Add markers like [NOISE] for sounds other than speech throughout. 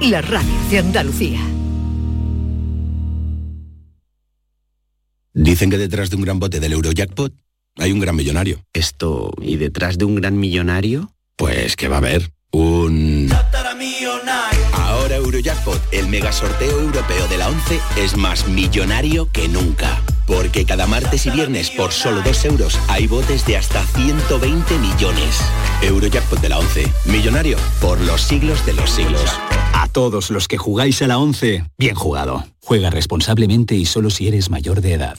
la radio de Andalucía. Dicen que detrás de un gran bote del Eurojackpot hay un gran millonario. Esto, ¿y detrás de un gran millonario? Pues que va a haber un... Ahora Eurojackpot, el mega sorteo europeo de la 11, es más millonario que nunca. Porque cada martes y viernes por solo 2 euros hay botes de hasta 120 millones. Eurojackpot de la 11, millonario por los siglos de los siglos. A todos los que jugáis a la 11, bien jugado. Juega responsablemente y solo si eres mayor de edad.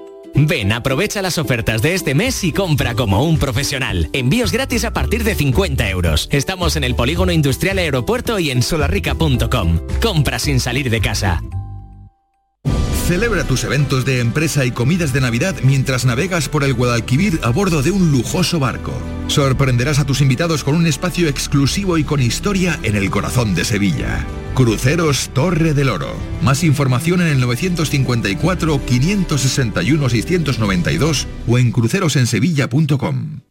Ven, aprovecha las ofertas de este mes y compra como un profesional. Envíos gratis a partir de 50 euros. Estamos en el Polígono Industrial Aeropuerto y en solarrica.com. Compra sin salir de casa. Celebra tus eventos de empresa y comidas de Navidad mientras navegas por el Guadalquivir a bordo de un lujoso barco. Sorprenderás a tus invitados con un espacio exclusivo y con historia en el corazón de Sevilla. Cruceros Torre del Oro. Más información en el 954-561-692 o en crucerosensevilla.com.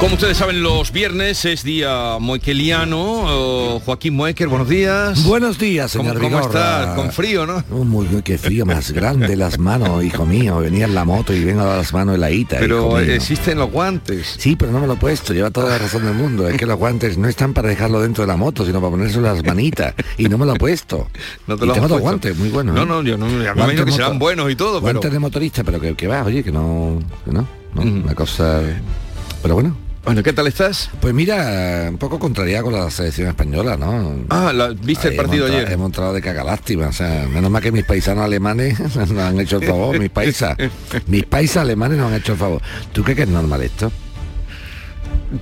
Como ustedes saben, los viernes es día moequeliano. Oh, Joaquín Moecker, buenos días. Buenos días, señor ¿Cómo, cómo estás? Con frío, ¿no? Oh, muy bien, qué frío más grande las manos, hijo mío. Venía en la moto y vengo a las manos heladita. Pero hijo mío. existen los guantes. Sí, pero no me lo he puesto, lleva toda la razón del mundo. Es que los guantes no están para dejarlo dentro de la moto, sino para ponerse las manitas. Y no me lo he puesto. [LAUGHS] No te y lo tengo puesto. guantes muy buenos. No, ¿eh? no, yo no, Guantes imagino que serán buenos y todo, pero... Guantes de motorista, pero que, que va, oye, que no, que no, no, una cosa... Pero bueno. Bueno, ¿qué tal estás? Pues mira, un poco contrariado con la selección española, ¿no? Ah, la- ¿viste el Ahí partido hemos ayer? Hemos entrado de caga lástima, o sea, menos mal que mis paisanos alemanes [LAUGHS] nos han hecho el favor, mis paisas. [LAUGHS] mis paisas alemanes nos han hecho el favor. ¿Tú crees que es normal esto?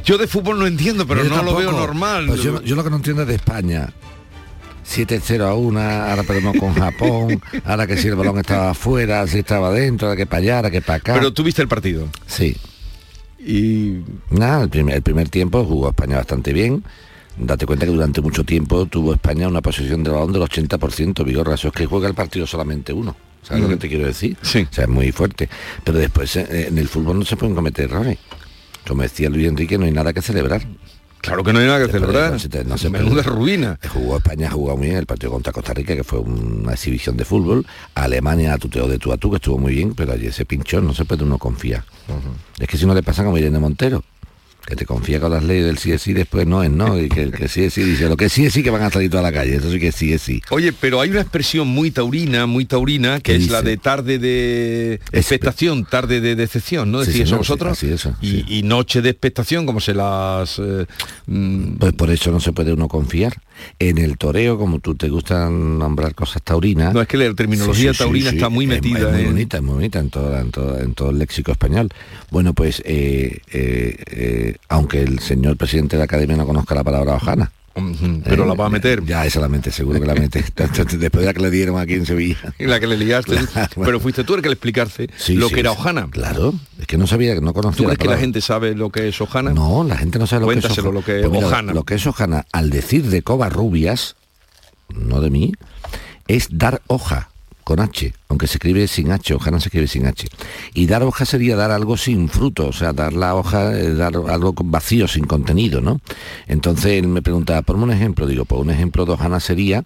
Yo de fútbol no entiendo, pero Yo no lo veo normal. Pues yo, yo lo que no entiendo es de España. 7-0 a 1, ahora perdemos con Japón, ahora que si el balón estaba afuera, si estaba dentro, ahora que para allá, ahora que para acá. Pero tú viste el partido. Sí. Y nada, el primer, el primer tiempo jugó España bastante bien. Date cuenta que durante mucho tiempo tuvo España una posesión del balón del 80%, Vigorra. Eso es que juega el partido solamente uno. ¿Sabes lo Mm. que te quiero decir? Sí. O sea, es muy fuerte. Pero después eh, en el fútbol no se pueden cometer errores. Como decía Luis Enrique, no hay nada que celebrar. Claro que no hay nada que Después de- celebrar. no se no se Menuda ruina. Jugó España, jugado muy bien el partido contra Costa Rica, que fue una exhibición de fútbol. Alemania tuteó de tú a tú, que estuvo muy bien, pero allí ese pinchón no se puede uno confiar. Es que si no le pasa como Irene Montero, que te confía con las leyes del sí es sí, después no es no, y que el que sí es sí dice, lo que sí es sí que van a salir toda la calle, eso sí que sí es sí. Oye, pero hay una expresión muy taurina, muy taurina, que ¿Qué es la de tarde de expectación, tarde de decepción, ¿no? Sí, Decís eso señor, vosotros. sí, así eso, y, y noche de expectación, como se las... eh, mm, Pues por eso no se puede uno confiar. En el toreo, como tú te gustan nombrar cosas taurinas. No, es que la terminología taurina está muy es- metida Es, muy en- bonita, es muy bonita en, toda- en, toda- en todo el léxico español. Bueno, pues eh, eh, eh, aunque el señor presidente de la academia no conozca la palabra hojana. Ujú, pero la va a meter. Ya, esa la mete, seguro que la mete. [LAUGHS] Después de la que le dieron aquí en Sevilla. en la que le liaste. Claro. Pero fuiste tú el que le explicaste Sí, lo sí, que era sí. hojana. Claro, es que no sabía, no conocía ¿Tú crees que la gente sabe lo que es hojana? No, la gente no sabe lo que es Cuéntaselo hoja- lo que es Pues mira, hojana. Lo que es hojana, al decir de Covarrubias, no de mí, es dar hoja con H, aunque se escribe sin H, hojana se escribe sin H. Y dar hoja sería dar algo sin fruto, o sea, dar la hoja, eh, dar algo vacío, sin contenido, ¿no? Entonces él me preguntaba, ponme un ejemplo, digo, pues un ejemplo de hojana sería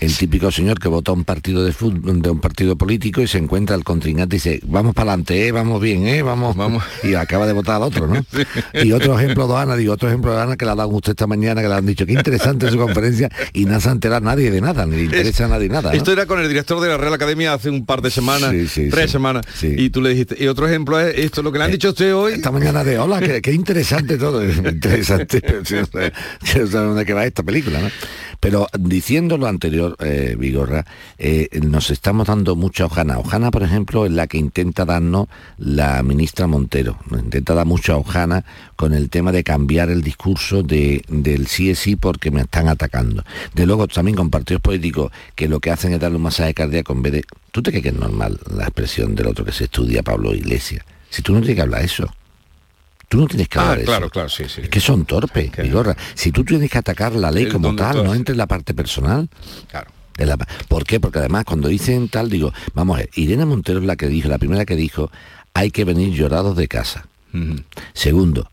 el típico señor que vota un partido de fútbol, de un partido político y se encuentra al contrincante y dice, vamos para adelante, ¿eh? vamos bien, ¿eh? vamos, vamos. [LAUGHS] Y acaba de votar al otro, ¿no? [LAUGHS] Y otro ejemplo de Ana, digo, otro ejemplo de Ana que le ha dado usted esta mañana, que le han dicho, qué interesante su conferencia y no se ha enterado nadie de nada, ni le interesa a nadie nada. ¿no? Esto era con el director de la Real Academia hace un par de semanas, Sí, sí, tres sí. semanas, y tú le dijiste, y otro ejemplo es esto, lo que le han dicho a usted hoy. Esta mañana de hola, qué, qué interesante todo, [LAUGHS] interesante, [LAUGHS] dónde que va esta película, ¿no? Pero diciendo lo anterior, eh, Vigorra, eh, nos estamos dando mucha hojana. Hojana, por ejemplo, es la que intenta darnos la ministra Montero. Nos intenta dar mucha hojana con el tema de cambiar el discurso de, del sí es sí porque me están atacando. De luego también con partidos políticos que lo que hacen es darle un masaje cardíaco en vez de... ¿Tú te crees que es normal la expresión del otro que se estudia, Pablo Iglesias? Si tú no tienes que hablar eso. Tú no tienes que Ah, hablar de claro, eso. claro, sí, sí. Es que son torpes, Vigorra. Si tú tienes que atacar la ley como tal, no entres en la parte personal. Claro. La- ¿Por qué? Porque además cuando dicen tal, digo, vamos a ver, Irene Montero es la que dijo, la primera que dijo, hay que venir llorados de casa. Segundo,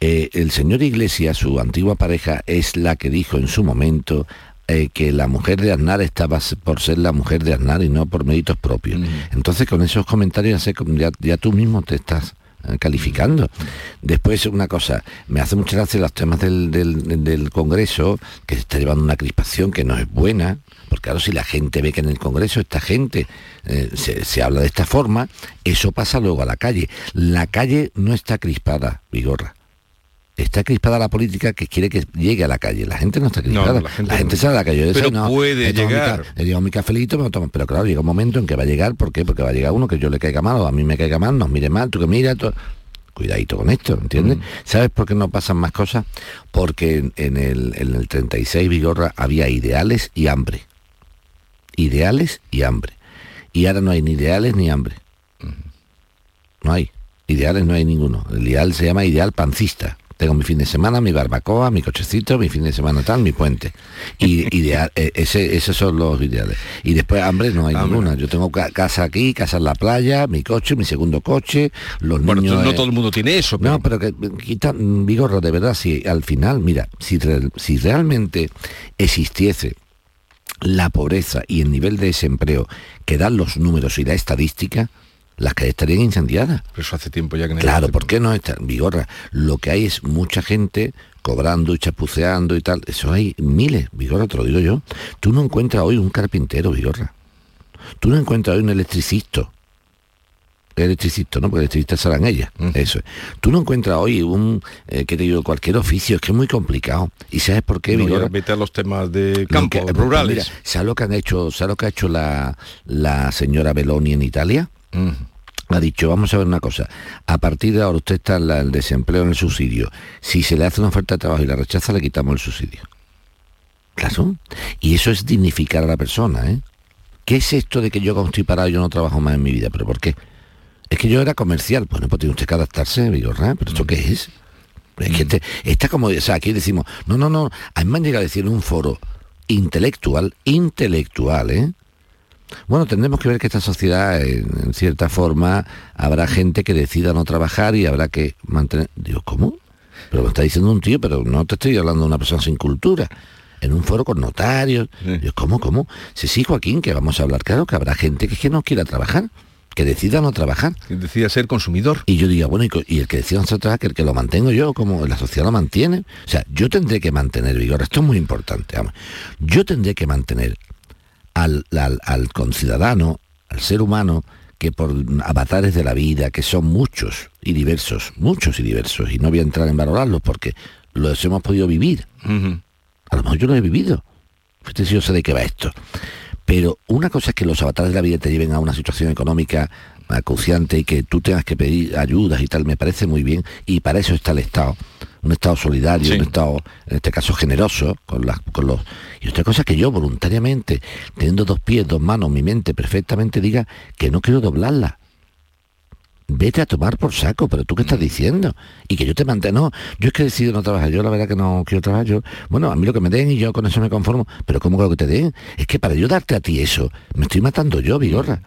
eh, el señor Iglesias, su antigua pareja, es la que dijo en su momento eh, que la mujer de Aznar estaba por ser la mujer de Aznar y no por méritos propios. Entonces con esos comentarios ya, tú mismo te estás eh, calificando. Después una cosa, me hace mucha gracia los temas del, del- del Congreso, que se está llevando una crispación que no es buena, porque claro, si la gente ve que en el Congreso esta gente eh, se, se habla de esta forma, eso pasa luego a la calle. La calle no está crispada, Vigorra. Está crispada la política que quiere que llegue a la calle. La gente no está crispada. no, la la gente, no. sale a la calle. Yo Pero decía, no, puede mi llegar. le llevo mi cafelito, me lo tomo. Pero claro, llega un momento en que va a llegar, ¿por qué? Porque va a llegar uno que yo le caiga mal o a mí me caiga mal, nos mire mal, tú que mira, tú- cuidadito con esto, ¿entiendes? ¿Sabes por qué no pasan más cosas? Porque en, en el, en el 36 Vigorra había ideales y hambre. Ideales y hambre. Y ahora no hay ni ideales ni hambre. No hay. Ideales no hay ninguno. El ideal se llama ideal pancista. Tengo mi fin de semana, mi barbacoa, mi cochecito, mi fin de semana tal, mi puente. Y [LAUGHS] ideal, eh, ese, esos son los ideales. Y después hambre no hay ninguna. Yo tengo ca- casa aquí, casa en la playa, mi coche, mi segundo coche, los Bueno, niños. no eh, todo el mundo tiene eso, pero... no, pero que quita mm, Vigorra, de verdad, si al final, mira, si, re- si realmente existiese la pobreza y el nivel de desempleo que dan los números y la estadística, las calles estarían incendiadas. Pero eso hace tiempo ya que no Claro, ¿por qué no está? Vigorra, lo que hay es mucha gente cobrando y chapuceando y tal. Eso hay miles, Vigorra, te lo digo yo. Tú no encuentras hoy un carpintero, Vigorra. Tú no encuentras hoy un electricista. Electricista, ¿no? Porque electricistas serán ellas. Eso es. Tú no encuentras hoy un, eh, que te digo, cualquier oficio. Es que es muy complicado. ¿Y sabes por qué, No, Vigorra? a los temas de campo, que- pues rurales. mira, ¿sabes lo que han hecho? ¿Sabes lo que ha hecho la, la señora Beloni en Italia? Ha dicho, vamos a ver una cosa, a partir de ahora usted está en la- el desempleo en el subsidio. Si se le hace una oferta de trabajo y la rechaza, le quitamos el subsidio. Claro. Y eso es dignificar a la persona, ¿eh? ¿Qué es esto de que yo cuando estoy parado yo no trabajo más en mi vida? ¿Pero por qué? Es que yo era comercial. Bueno, pues tiene usted que adaptarse, Vigorra. ¿Pero esto qué es? Es que este- está como, o sea, aquí decimos, no, no, no, a mí me han llegado a decir en un foro intelectual, intelectual, ¿eh? Bueno, tendremos que ver que esta sociedad, en, cierta forma, habrá gente que decida no trabajar y habrá que mantener... Digo, ¿cómo? Pero me está diciendo un tío, pero no te estoy hablando de una persona sin cultura. En un foro con notarios. Yo, ¿cómo, cómo? Sí, sí, Joaquín, que vamos a hablar. Claro que habrá gente que, es que no quiera trabajar que decida no trabajar. Que decida ser consumidor. Y yo diga, bueno, y, el que decida no trabajar, que el que lo mantengo yo, como la sociedad lo mantiene. O sea, yo tendré que mantener vigor. Esto es muy importante. Vamos. Yo tendré que mantener al, al, al conciudadano, al ser humano, que por avatares de la vida, que son muchos y diversos, muchos y diversos, y no voy a entrar en valorarlos porque los hemos podido vivir. A lo mejor yo lo he vivido. Yo sé de qué va esto. Pero una cosa es que los avatares de la vida te lleven a una situación económica acuciante y que tú tengas que pedir ayudas y tal, me parece muy bien. Y para eso está el Estado. Un Estado solidario, un Estado, en este caso, generoso con, las, con los... Y otra cosa es que yo voluntariamente, teniendo dos pies, dos manos, mi mente perfectamente diga que no quiero doblarla vete a tomar por saco, pero tú qué estás diciendo? Y que yo te mantengo, yo es que he decidido no trabajar, yo la verdad que no quiero trabajar, yo, bueno, a mí lo que me den y yo con eso me conformo, pero ¿cómo creo que te den? Es que para yo darte a ti eso, me estoy matando yo, Vigorra.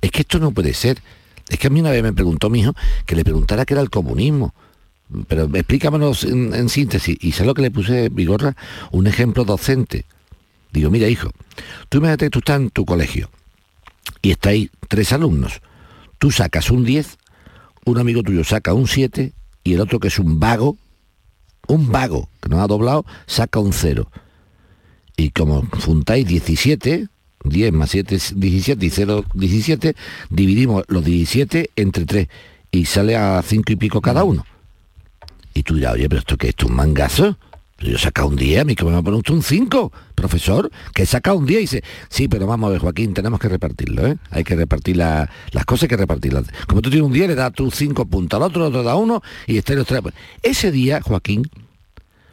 Es que esto no puede ser. Es que a mí una vez me preguntó mi hijo que le preguntara qué era el comunismo. Pero explícamelo en, en síntesis. Y sé lo que le puse, Vigorra, un ejemplo docente. Digo, mira, hijo, tú imagínate que tú estás en tu colegio y estáis tres alumnos. Tú sacas un 10 un amigo tuyo saca un 7 y el otro que es un vago, un vago que no ha doblado, saca un 0. Y como juntáis 17, 10 más 7 es 17 y 0, 17, dividimos los 17 entre 3 y sale a 5 y pico cada uno. Y tú dirás, oye, pero esto que es un mangazo. Yo he sacado un día, a mí que me va a poner un 5, profesor, que he sacado un día y dice, sí, pero vamos a ver, Joaquín, tenemos que repartirlo, ¿eh? Hay que repartir las cosas, hay que repartirlas. Como tú tienes un día, le das tú cinco puntos al otro, otro da uno, y este los tres. Ese día, Joaquín,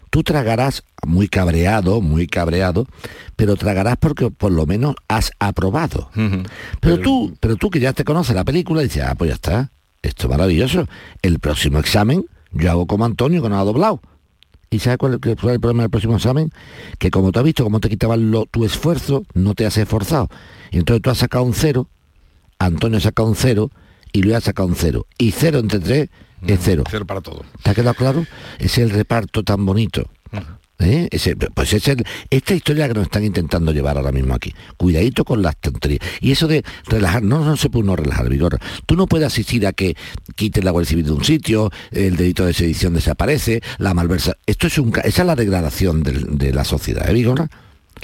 tú tragarás muy cabreado, muy cabreado, pero tragarás porque por lo menos has aprobado. pero, tú, pero tú que ya te conoces la película, dices, ah, pues ya está, esto es maravilloso. El próximo examen, yo hago como Antonio, que no ha doblado ¿Y sabes cuál es el problema del próximo examen? Que como tú has visto cómo te quitaban tu esfuerzo, no te has esforzado. Y entonces tú has sacado un cero, Antonio ha sacado un cero y Luis ha sacado un cero. Y cero entre tres es cero. Cero para todo. ¿Te ha quedado claro? Es el reparto tan bonito. ¿Eh? pues es esta historia que nos están intentando llevar ahora mismo aquí. Cuidadito con las tonterías. Y eso de relajar, no, no se puede uno relajar, Vigor. Tú no puedes asistir a que quiten la Guardia Civil de un sitio, el delito de sedición desaparece, la malversa. Esto es un, esa es la degradación de, la sociedad, ¿eh, Vigor?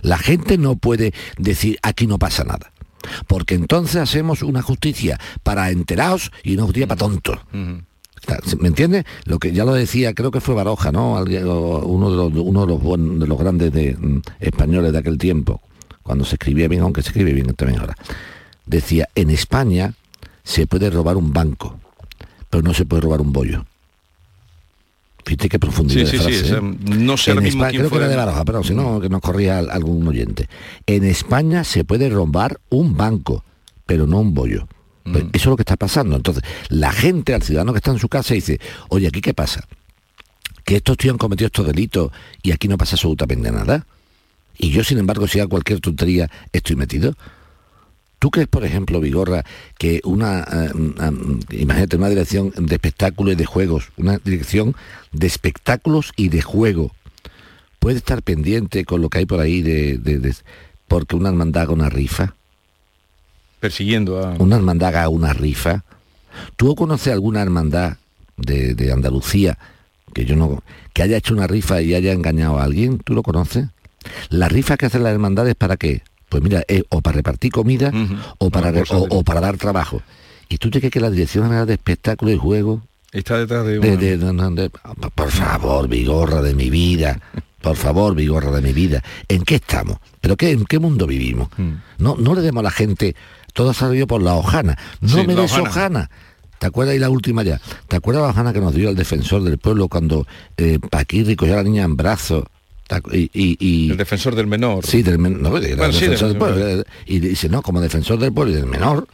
La gente no puede decir aquí no pasa nada. Porque entonces hacemos una justicia para enterados y una justicia para tontos. ¿Me entiendes? Lo que ya lo decía, creo que fue Baroja, ¿no? uno de los, uno de los, grandes de, mm, españoles de aquel tiempo, cuando se escribía bien, aunque se escribe bien también ahora. Decía, en España se puede robar un banco, pero no se puede robar un bollo. Fíjate qué profundidad de frase, ¿eh? no sé en España, creo que era de Baroja, pero si no, que nos corría algún oyente. En España se puede robar un banco, pero no un bollo. Pues mm. eso es lo que está pasando. Entonces, la gente, al ciudadano que está en su casa, dice, oye, ¿aquí qué pasa? Que estos tíos han cometido estos delitos y aquí no pasa absolutamente nada. Y yo, sin embargo, si hago cualquier tontería, estoy metido. ¿Tú crees, por ejemplo, Vigorra, que una, eh, imagínate, una dirección de espectáculos y de juegos, una dirección de espectáculos y de juego, puede estar pendiente con lo que hay por ahí de, de porque una hermandad haga una rifa? persiguiendo a... Una hermandad haga una rifa. ¿Tú conoces alguna hermandad de, Andalucía que yo no que haya hecho una rifa y haya engañado a alguien? ¿Tú lo conoces? La rifa que hacen las hermandades para qué? Pues mira, o para repartir comida o, para, o, para dar trabajo. ¿Y tú te crees que la Dirección General de Espectáculo y Juego está detrás de, de, Por favor, vigorra de mi vida. Por favor, vigorra de mi vida. ¿En qué estamos? ¿Pero qué, en qué mundo vivimos? Mm. No, no le demos a la gente todo ha salido por la hojana. No me des hojana. ¿Te acuerdas? Y la última ya. ¿Te acuerdas la hojana que nos dio el defensor del pueblo cuando eh, Paquirri cogió a la niña en brazos? Y, el defensor del menor. Sí del menor. y dice no como defensor del pueblo y del menor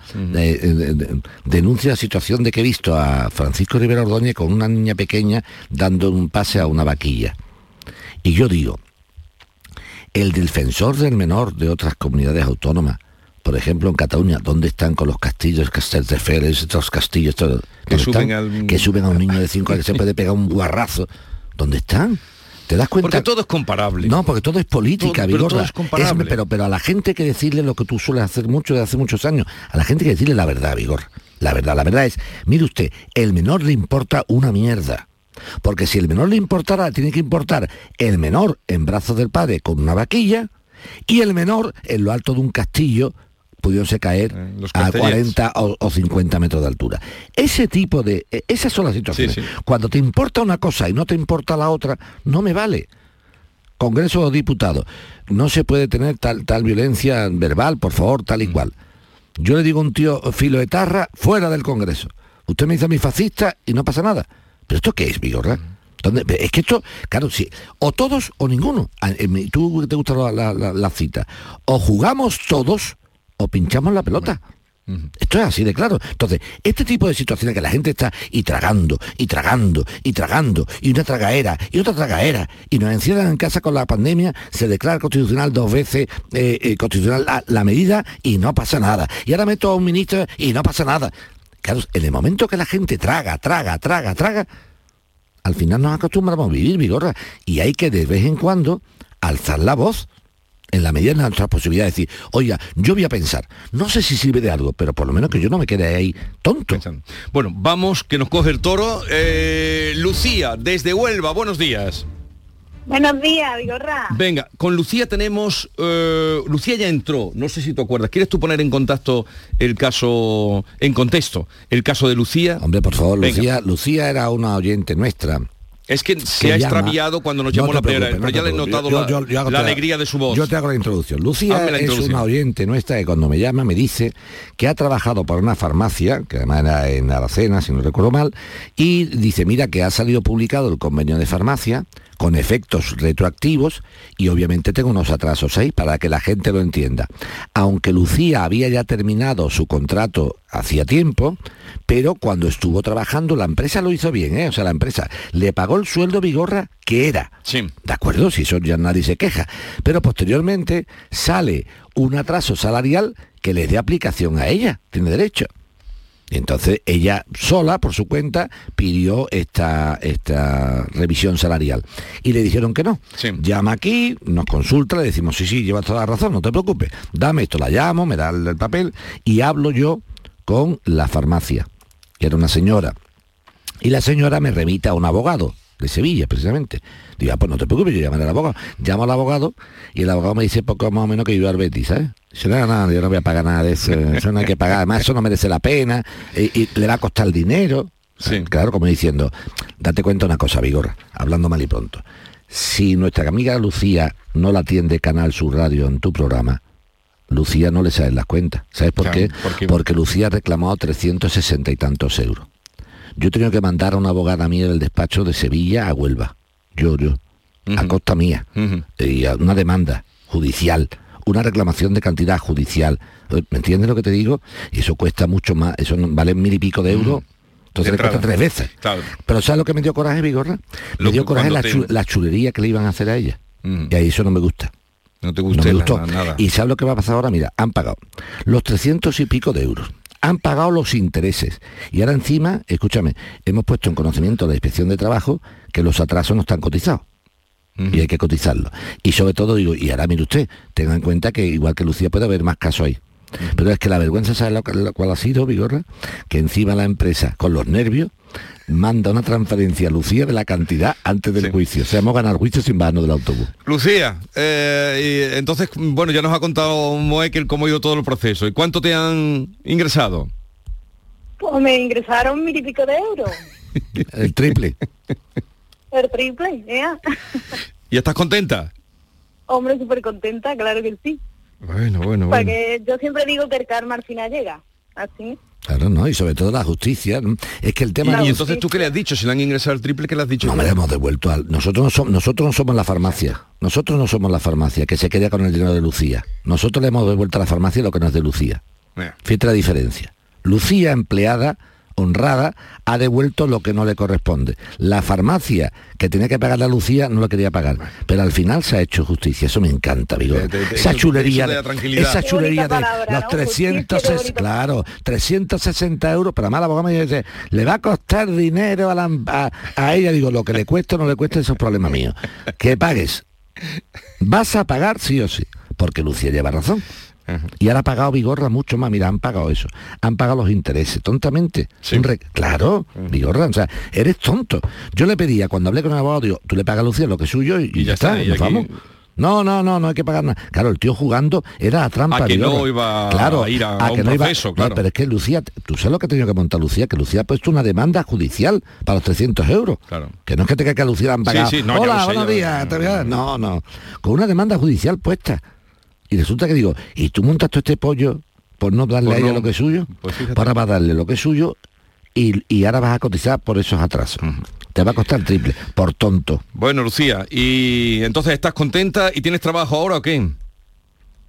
denuncia la situación de que he visto a Francisco Rivera Ordóñez con una niña pequeña dando un pase a una vaquilla y yo digo el defensor del menor de otras comunidades autónomas por ejemplo, en Cataluña, ¿dónde están con los castillos, Castelldefels, estos castillos, todo, que, suben que suben a un niño de 5 años, se puede pegar un guarrazo. ¿Dónde están? ¿Te das cuenta? Porque todo es comparable. No, porque todo es política, Todo- pero todo es comparable. pero, pero a la gente que decirle lo que tú sueles hacer mucho de hace muchos años. A la gente que decirle la verdad, Vigor. La verdad, la verdad es, mire usted, el menor le importa una mierda. Porque si el menor le importara, tiene que importar el menor en brazos del padre con una vaquilla y el menor en lo alto de un castillo pudiéndose caer Eh, a castellers. 40 o, o 50 metros de altura. Ese tipo de... eh, Esas son las situaciones. Sí, sí. Cuando te importa una cosa y no te importa la otra, no me vale. Congreso de Diputados, no se puede tener tal, tal violencia verbal, por favor, tal y Mm. cual. Yo le digo a un tío filo de tarra fuera del Congreso. Usted me dice a mi fascista y no pasa nada. ¿Pero esto qué es, Vigorra? Mm. ¿Dónde? Es que esto, claro, sí, o todos o ninguno. A- en mi- Tú te gusta la, la- la- la cita. O jugamos todos o pinchamos la pelota. Esto es así de claro. Entonces, este tipo de situaciones que la gente está y tragando, y tragando, y tragando, y una tragaera, y otra tragaera, y nos encierran en casa con la pandemia, se declara constitucional dos veces, eh, eh, constitucional la, la medida, y no pasa nada. Y ahora meto a un ministro y no pasa nada. Claro, en el momento que la gente traga, traga, traga, traga, al final nos acostumbramos a vivir, Vigorra, y hay que de vez en cuando alzar la voz en la medida de nuestras posibilidades, decir, oiga, yo voy a pensar, no sé si sirve de algo, pero por lo menos que yo no me quede ahí tonto. Bueno, vamos, que nos coge el toro. Eh, Lucía, desde Huelva, buenos días. Buenos días, Vigorra. Venga, con Lucía tenemos... eh, Lucía ya entró, no sé si te acuerdas. ¿Quieres tú poner en contacto el caso, en contexto, el caso de Lucía? Hombre, por favor, Venga. Lucía, Lucía era una oyente nuestra. Es que se que ha llama- extraviado cuando nos No llamó la primera pero no ya le he notado Yo- la, yo- yo hago la la- alegría de su voz. Yo te hago la introducción. Lucía la es introducción. una oyente nuestra que cuando me llama me dice que ha trabajado por una farmacia, que además era en Aracena, si no recuerdo mal, y dice, mira que ha salido publicado el convenio de farmacia con efectos retroactivos y obviamente tengo unos atrasos ahí para que la gente lo entienda. Aunque Lucía había ya terminado su contrato hacía tiempo, pero cuando estuvo trabajando la empresa lo hizo bien, ¿eh? o sea, la empresa le pagó el sueldo Vigorra que era. De acuerdo, si eso ya nadie se queja. Pero posteriormente sale un atraso salarial que le dé aplicación a ella, tiene derecho. Entonces ella sola, por su cuenta, pidió esta, esta revisión salarial. Y le dijeron que no. Llama aquí, nos consulta, le decimos, sí, sí, llevas toda la razón, no te preocupes. Dame esto, la llamo, me da el, el papel y hablo yo con la farmacia, que era una señora. Y la señora me remita a un abogado de Sevilla, precisamente. Digo, ah, pues no te preocupes, yo llamaré al abogado. Llamo al abogado y el abogado me dice poco más o menos que yo al Betis, ¿sabes? Dice, no, no, yo no voy a pagar nada de eso, [LAUGHS] eso no hay que pagar, además eso no merece la pena, y, y le va a costar dinero. Claro, como diciendo, date cuenta una cosa, Vigorra, hablando mal y pronto. Si nuestra amiga Lucía no la atiende Canal Sur Radio en tu programa, Lucía no le salen las cuentas. ¿Sabes por Claro, qué? ¿por qué? Porque Lucía ha reclamado 360 y tantos euros. Yo he tenido que mandar a una abogada mía del despacho de Sevilla a Huelva. Yo, yo. A costa mía. Y a una demanda judicial. Una reclamación de cantidad judicial. ¿Me entiendes lo que te digo? Y eso cuesta mucho más. Eso no- vale mil y pico de euros. Entonces De le cuesta tres veces. Claro. Pero ¿sabes lo que me dio coraje, Vigorra? Me dio coraje la, te- chulería que le iban a hacer a ella. Y ahí eso no me gusta. No te No gusta me la- gustó. nada. Y ¿sabes lo que va a pasar ahora? Mira, han pagado los 300 y pico de euros. Han pagado los intereses. Y ahora encima, escúchame, hemos puesto en conocimiento de la inspección de trabajo que los atrasos no están cotizados. Y hay que cotizarlo. Y sobre todo digo, y ahora mire usted, tenga en cuenta que igual que Lucía puede haber más casos ahí. Pero es que la vergüenza, ¿sabe lo, lo cual ha sido, Vigorra? Que encima la empresa, con los nervios, manda una transferencia a Lucía de la cantidad antes del juicio. O sea, hemos ganado el juicio sin bajarnos del autobús. Lucía, eh, y entonces, bueno, ya nos ha contado Moekel cómo ha ido todo el proceso. ¿Y cuánto te han ingresado? Pues me ingresaron mil y pico de euros. [LAUGHS] El triple. El triple, ¿eh? ¿Y estás contenta? Hombre, súper contenta, claro que sí. Bueno, bueno, Porque yo siempre digo que el karma al final llega. Así. Claro, ¿no? Y sobre todo la justicia. ¿no? Es que el tema... Y entonces tú qué le has dicho, si le han ingresado el triple, ¿qué le has dicho? No me lo hemos devuelto al... Nosotros no, somos, nosotros no somos la farmacia. Nosotros no somos la farmacia que se queda con el dinero de Lucía. Nosotros le hemos devuelto a la farmacia lo que no es de Lucía. Fíjate la diferencia. Lucía, empleada, honrada, ha devuelto lo que no le corresponde. La farmacia que tenía que pagar la Lucía no lo quería pagar, pero al final se ha hecho justicia. Eso me encanta, Vigor. Esa chulería, de la esa chulería de los ¿no? 300, Justicia, qué bonita claro, 360 euros, pero además la abogada me dice, le va a costar dinero a, la- a- a ella, digo, lo que le cueste o no le cueste, eso es problema mío. Que pagues. Vas a pagar sí o sí, porque Lucía lleva razón. Y ahora ha pagado Vigorra mucho más, mira, han pagado eso, han pagado los intereses, tontamente. Re- Claro, Vigorra, o sea, eres tonto. Yo le pedía, cuando hablé con el abogado, digo, tú le pagas a Lucía lo que es suyo y, y ya está, está, y nos aquí- vamos. No, no, no, no hay que pagar nada. Claro, el tío jugando era a trampa. A que no iba a claro, ir a- a un que no iba- proceso, no, claro. pero es que Lucía, tú sabes lo que ha tenido que montar Lucía, que Lucía ha puesto una demanda judicial para los 300 euros. Claro. Que no es que te que a Lucía han Sí, pagado. sí, no, Hola, buenos días. a-". No, no. Con una demanda judicial puesta. Y resulta que digo, ¿y tú montas todo este pollo por no darle Por a ella no- lo que es suyo? Pues fíjate. Pues ahora vas a darle lo que es suyo y, y ahora vas a cotizar por esos atrasos. Te va a costar triple, por tonto. Bueno, Lucía, y entonces estás contenta y tienes trabajo ahora o qué?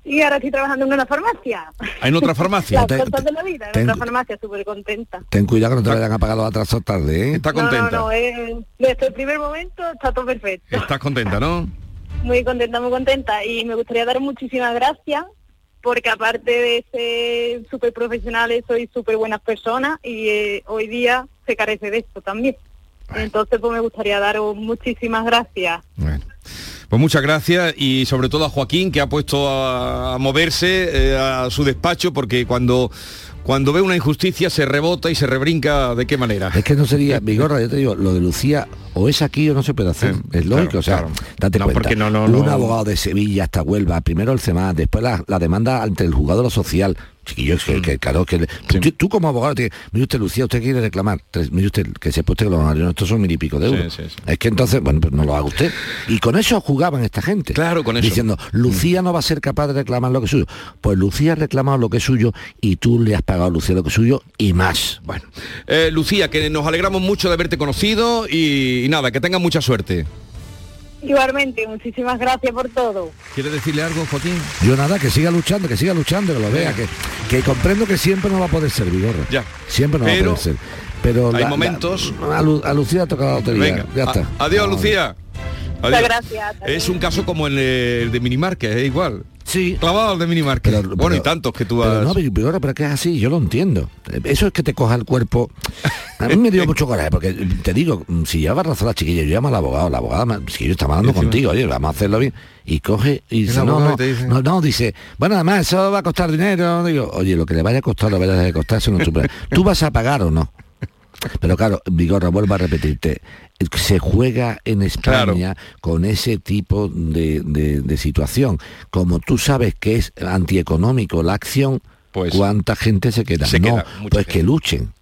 Y ahora estoy trabajando en una farmacia. ¿En otra farmacia? [LAUGHS] Las cosas de la vida, en ten- otra farmacia, súper contenta. Ten cuidado que no te vayan a pagar los atrasos tarde, ¿eh? Está No, no, contenta. no, eh, desde el primer momento está todo perfecto. Estás contenta, ¿no? Muy contenta, muy contenta. Y me gustaría dar muchísimas gracias porque aparte de ser súper profesionales, sois súper buenas personas y eh, hoy día se carece de esto también. Entonces, pues me gustaría daros muchísimas gracias. Pues muchas gracias y sobre todo a Joaquín que ha puesto a, a moverse eh, a su despacho porque cuando cuando ve una injusticia se rebota y se rebrinca de qué manera. Es que no sería, Vigorra, yo te digo, lo de Lucía o es aquí o no se puede hacer. es lógico, claro, o sea, claro. date No, cuenta. porque no, no, un abogado de Sevilla hasta Huelva, primero el CEMAS, después la, la demanda ante el lo social. Chiquillo, es Mm. que, que, claro, que tú, tú como abogado, te, mire usted, Lucía, usted quiere reclamar, mire usted, que se usted que los honorarios, estos son mil y pico de Sí, euros. sí, sí. Es que entonces, bueno, pues no lo haga usted. Y con eso jugaban esta gente. Claro, con eso. Diciendo, Lucía no va a ser capaz de reclamar lo que es suyo. Pues Lucía ha reclamado lo que es suyo y tú le has pagado a Lucía lo que es suyo y más. Bueno, eh, Lucía, que nos alegramos mucho de haberte conocido y, y nada, que tengas mucha suerte. Igualmente, muchísimas gracias por todo. ¿Quieres decirle algo, Joaquín? Yo nada, que siga luchando, que siga luchando, que lo vea, que, que comprendo que siempre no va a poder ser, Vigorra. Ya. Siempre no va Pero a poder ser. Pero hay la- momentos- la- a, Lu- a Lucía ha tocado la lotería. Venga, ya a- está. adiós, No, Lucía. Muchas Adiós. gracias. Es un caso como el, eh, el de Minimarket, es igual. Sí. Clavado de Minimarket. Pero- bueno, y pero- tantos que tú Pero has... no, Vigorra, pero que es así, yo lo entiendo. Eso es que te coja el cuerpo. A mí me dio [LAUGHS] mucho coraje, porque te digo, si lleva razón la chiquilla, yo llamo al abogado, la abogada, si yo estaba hablando Y contigo, oye, vamos a hacerlo bien. Y coge y dice, no, no, dice- no, no, dice, bueno, además eso va a costar dinero. Digo, oye, lo que le vaya a costar, lo vaya a costar, eso no es tu. [LAUGHS] ¿Tú vas a pagar o no? Pero claro, Vigorra, vuelvo a repetirte, se juega en España con ese tipo de, de- de situación. Como tú sabes que es antieconómico la acción, Pues, ¿cuánta gente se queda? se no, queda pues que luchen.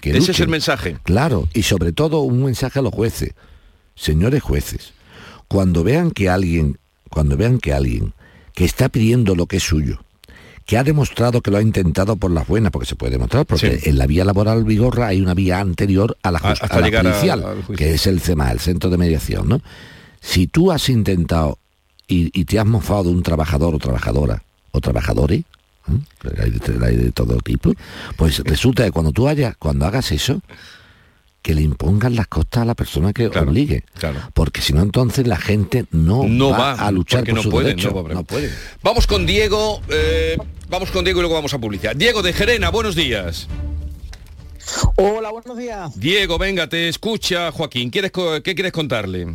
que Ese es el mensaje. Claro, y sobre todo un mensaje a los jueces. Señores jueces, cuando vean que alguien, cuando vean que alguien que está pidiendo lo que es suyo, que ha demostrado que lo ha intentado por las buenas, porque se puede demostrar, porque Sí. en la vía laboral Vigorra hay una vía anterior a la, A- la a- judicial, que es el CEMA, el Centro de Mediación, ¿no? Si tú has intentado y, y te has mofado de un trabajador o trabajadora o trabajadores, ¿eh? hay, de, hay de todo tipo, pues resulta que cuando tú hayas, cuando hagas eso, que le impongan las costas a la persona que obligue. Porque si no, entonces la gente no, No va, va, a luchar por no su pueden, derecho. no, pueden. Vamos con Diego, eh, vamos con Diego y luego vamos a publicidad. Diego de Gerena, buenos días. Hola, buenos días. Diego, venga, te escucha Joaquín. ¿Quieres, ¿Qué quieres contarle?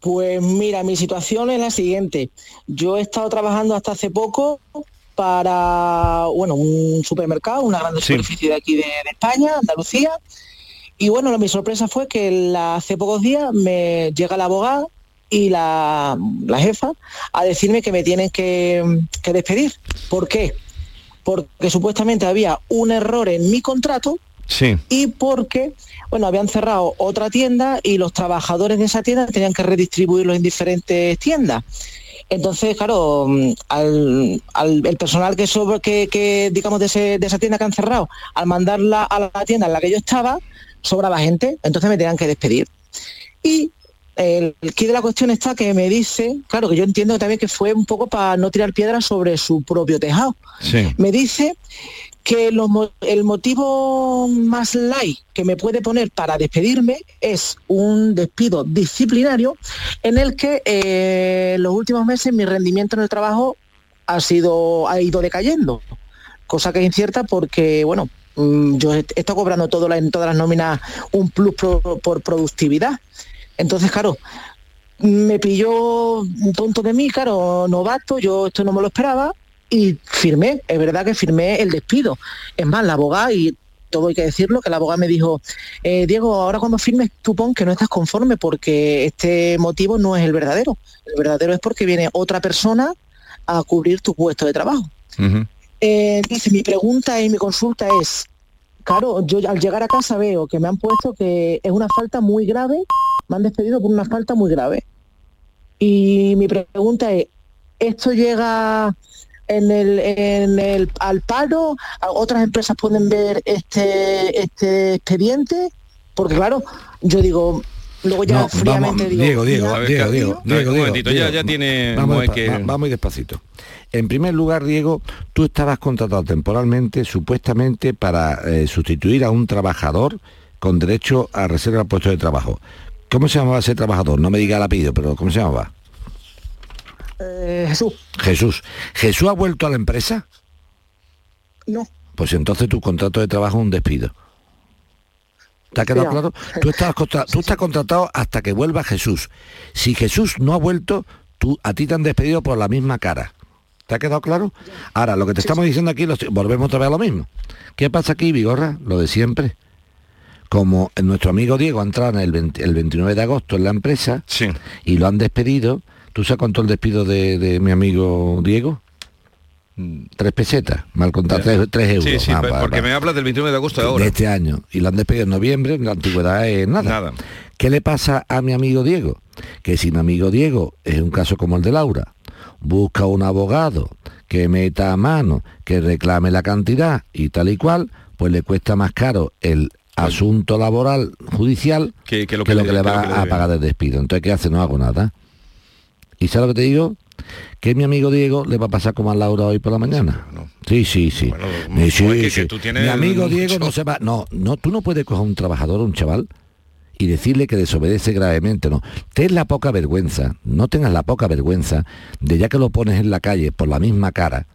Pues mira, mi situación es la siguiente. Yo he estado trabajando hasta hace poco para, bueno, un supermercado, una gran Sí. superficie de aquí de, de España, Andalucía. Y bueno, lo- mi sorpresa fue que la- hace pocos días me llega la abogada y la, la jefa a decirme que me tienen que, que despedir. ¿Por qué? Porque supuestamente había un error en mi contrato Sí. y porque bueno habían cerrado otra tienda y los trabajadores de esa tienda tenían que redistribuirlo en diferentes tiendas entonces claro al, al- el personal que sobre que, que, digamos de, ese- de esa tienda que han cerrado al mandarla a la tienda en la que yo estaba sobraba gente entonces me tenían que despedir y el quid de la cuestión está que me dice claro que yo entiendo también que fue un poco para no tirar piedras sobre su propio tejado Sí. me dice que el motivo más light que me puede poner para despedirme es un despido disciplinario en el que eh, los últimos meses mi rendimiento en el trabajo ha sido ha ido decayendo cosa que es incierta porque bueno yo he estado cobrando todo en todas las nóminas un plus por productividad entonces claro me pilló un tonto de mí, claro, novato, yo esto no me lo esperaba y firmé, es verdad que firmé el despido. Es más, la abogada, y todo hay que decirlo, que la abogada me dijo, eh, Diego, ahora cuando firmes tú pon que no estás conforme porque este motivo no es el verdadero. El verdadero es porque viene otra persona a cubrir tu puesto de trabajo. Eh, entonces mi pregunta y mi consulta es, claro, yo al llegar a casa veo que me han puesto que es una falta muy grave, me han despedido por una falta muy grave. Y mi pregunta es, ¿esto llega en el, en el, al paro? ¿Otras empresas pueden ver este, este expediente? Porque claro, yo digo, luego ya fríamente digo... Diego, Diego, Diego, Diego, Diego, un momentito, ya, ya tiene... Vamos, que... vamos despacito. En primer lugar, Diego, tú estabas contratado temporalmente, supuestamente, para eh, sustituir a un trabajador con derecho a reserva al puesto de trabajo. ¿Cómo se llamaba ese trabajador? No me diga el apellido, pero ¿cómo se llamaba? Eh, Jesús. Jesús. ¿Jesús ha vuelto a la empresa? No. Pues entonces tu contrato de trabajo es un despido. ¿Te ha quedado claro? Tú estás, [LAUGHS] tú estás contratado hasta que vuelva Jesús. Si Jesús no ha vuelto, tú, a ti te han despedido por la misma cara. ¿Te ha quedado claro? Ahora, lo que te estamos diciendo aquí, volvemos otra vez a lo mismo. ¿Qué pasa aquí, Vigorra? Lo de siempre como nuestro amigo Diego ha entrado el, 29 de agosto en la empresa y lo han despedido, ¿tú sabes cuánto el despido de, mi amigo Diego? Tres pesetas, mal contado, tres, euros. Sí, sí, ah, porque me habla del 29 de agosto de ahora. De este año. Y lo han despedido en noviembre, la antigüedad es nada. nada. ¿Qué le pasa a mi amigo Diego? Que si mi amigo Diego es un caso como el de Laura, busca un abogado que meta a mano, que reclame la cantidad y tal y cual, pues le cuesta más caro el asunto laboral judicial que, lo, que, le, va a pagar el despido. Entonces, ¿qué hace? No hago nada. ¿Y sabes lo que te digo? Que mi amigo Diego le va a pasar como a Laura hoy por la mañana. Sí, sí, sí. Mi amigo Diego no se va. No, no, tú no puedes coger un trabajador, un chaval, y decirle que desobedece gravemente, no. Ten la poca vergüenza, no tengas la poca vergüenza de ya que lo pones en la calle por la misma cara,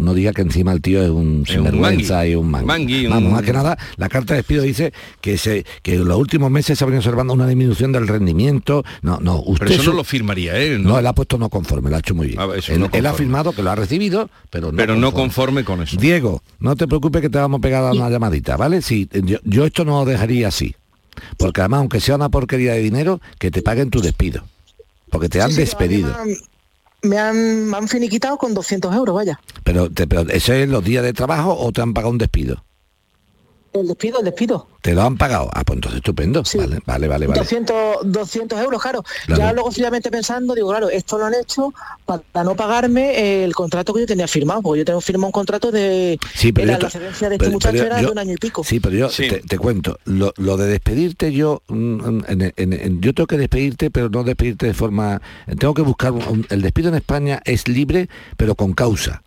no diga que encima el tío es un sinvergüenza y un mangui. Vamos, más que nada, la carta de despido dice que se que en los últimos meses se ha venido observando una disminución del rendimiento. No, no, usted pero eso no lo firmaría él, ¿no? él ha puesto no conforme, lo ha hecho muy bien. Ah, él, ha firmado que lo ha recibido, pero no Pero conforme. no conforme con eso. Diego, no te preocupes que te vamos a pegar una llamadita, ¿vale? Si yo, esto no lo dejaría así. Porque además, aunque sea una porquería de dinero, que te paguen tu despido. Porque te han despedido me han, me han finiquitado con 200 euros, vaya. Pero, te, pero ¿ese es los días de trabajo o te han pagado un despido? El despido, el despido. ¿Te lo han pagado? Ah, pues entonces estupendo. Vale, vale, vale. 200, 200 euros, claro. Ya luego finalmente pensando, digo, claro, esto lo han hecho para no pagarme el contrato que yo tenía firmado, porque yo tengo firmado un contrato de... Sí, pero la excedencia de este muchacho era de un año y pico. Sí, pero yo te, cuento, lo, de despedirte yo, mm, yo tengo que despedirte, pero no despedirte de forma... Tengo que buscar... el despido en España es libre, pero con causa.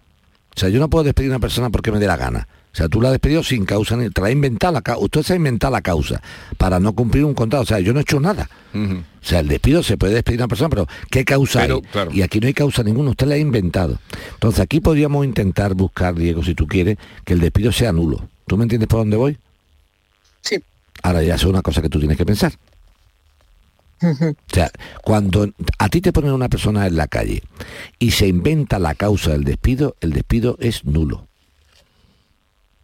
O sea, yo no puedo despedir a una persona porque me dé la gana. O sea, tú la has despedido sin causa, ni te la ha inventado la causa. Usted se ha inventado la causa para no cumplir un contrato. O sea, yo no he hecho nada. O sea, el despido se puede despedir a una persona, pero ¿qué causa hay? Y aquí no hay causa ninguna, usted la ha inventado. Entonces aquí podríamos intentar buscar, Diego, si tú quieres, que el despido sea nulo. ¿Tú me entiendes por dónde voy? Sí. Ahora ya es una cosa que tú tienes que pensar. O sea, cuando a ti te ponen una persona en la calle y se inventa la causa del despido, el despido es nulo.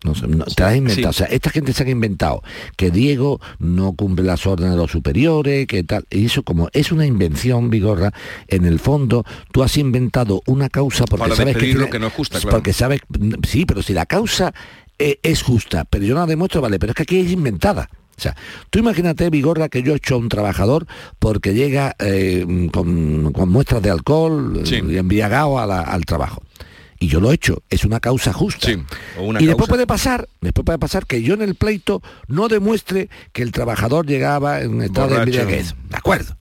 No, te has inventado. O sea, esta gente se ha inventado que Diego no cumple las órdenes de los superiores, que tal. Y eso como es una invención, Vigorra, en el fondo tú has inventado una causa porque sabes que, lo que no es justa, Porque sabes, sí, pero si la causa e, es, justa, pero yo no la demuestro, vale, pero es que aquí es inventada. O sea, tú imagínate, Vigorra, que yo he hecho a un trabajador porque llega eh, con, muestras de alcohol y embriagado al trabajo y yo lo he hecho, es una causa justa. y después puede pasar, después puede pasar que yo en el pleito no demuestre que el trabajador llegaba en estado de embriaguez. De acuerdo.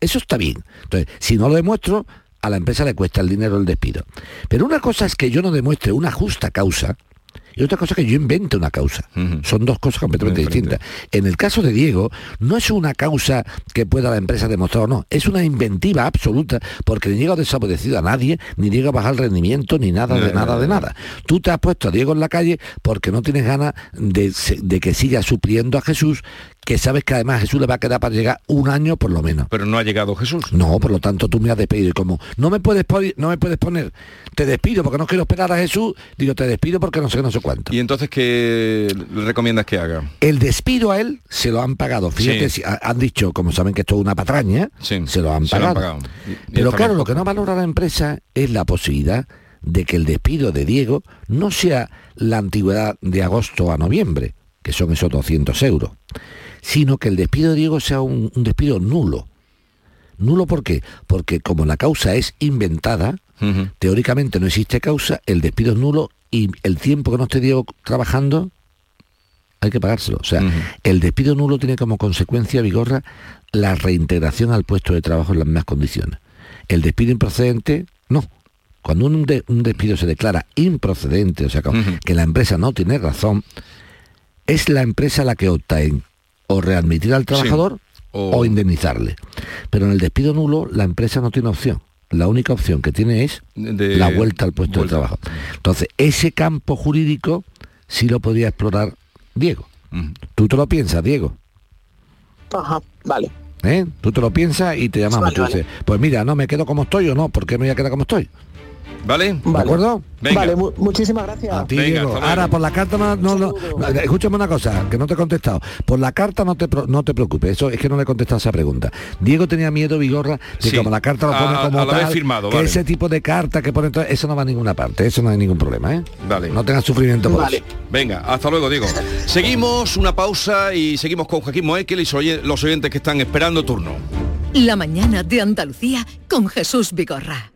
Eso está bien. Entonces, si no lo demuestro, a la empresa le cuesta el dinero el despido. Pero una cosa es que yo no demuestre una justa causa y otra cosa que yo invente una causa. Son dos cosas completamente distintas. En el caso de Diego, no es una causa que pueda la empresa demostrar o no, es una inventiva absoluta, porque ni Diego ha desaparecido a nadie, ni Diego a bajar el rendimiento, ni nada de nada de nada. Tú te has puesto a Diego en la calle porque no tienes ganas de, de que siga supliendo a Jesús, que sabes que además Jesús le va a quedar para llegar un año por lo menos. Pero no ha llegado Jesús. No, por lo tanto tú me has despedido y como no me puedes no me puedes poner, te despido porque no quiero esperar a Jesús, digo te despido porque no sé no sé cuánto. ¿Y entonces qué le recomiendas que haga? El despido a él se lo han pagado. Fíjate, si han dicho, como saben que esto es una patraña, se lo han pagado. Pero claro, lo que no valora la empresa es la posibilidad de que el despido de Diego no sea la antigüedad de agosto a noviembre, que son esos 200 euros, sino que el despido de Diego sea un, despido nulo. ¿Nulo por qué? Porque como la causa es inventada, teóricamente no existe causa, el despido es nulo y el tiempo que no esté Diego trabajando hay que pagárselo. O sea, el despido nulo tiene como consecuencia, Vigorra, la reintegración al puesto de trabajo en las mismas condiciones. El despido improcedente, no. Cuando un, despido se declara improcedente, o sea, que la empresa no tiene razón, es la empresa la que opta en o readmitir al trabajador o... indemnizarle. Pero en el despido nulo la empresa no tiene opción. La única opción que tiene es la vuelta al puesto de trabajo. Entonces, ese campo jurídico sí lo podría explorar Diego. Tú te lo piensas, Diego. Ajá, vale. ¿Eh? Tú te lo piensas y te llamamos. pues mira, no me quedo como estoy o no, ¿por qué me voy a quedar como estoy? ¿Vale? ¿De acuerdo? Vale, muchísimas gracias. A ti, Diego. Ahora, por la carta no, no, escúchame una cosa, que no te he contestado. Por la carta no te no te preocupes, eso es que no le he contestado esa pregunta. Diego tenía miedo, Vigorra, de como la carta lo pone como tal, firmado, que ese tipo de carta que pone eso no va a ninguna parte, eso no hay ningún problema, ¿eh? Vale. No tengas sufrimiento por eso. Venga, hasta luego, Diego. seguimos una pausa y seguimos con Joaquín Moekel y los oyentes que están esperando turno. La mañana de Andalucía con Jesús Vigorra.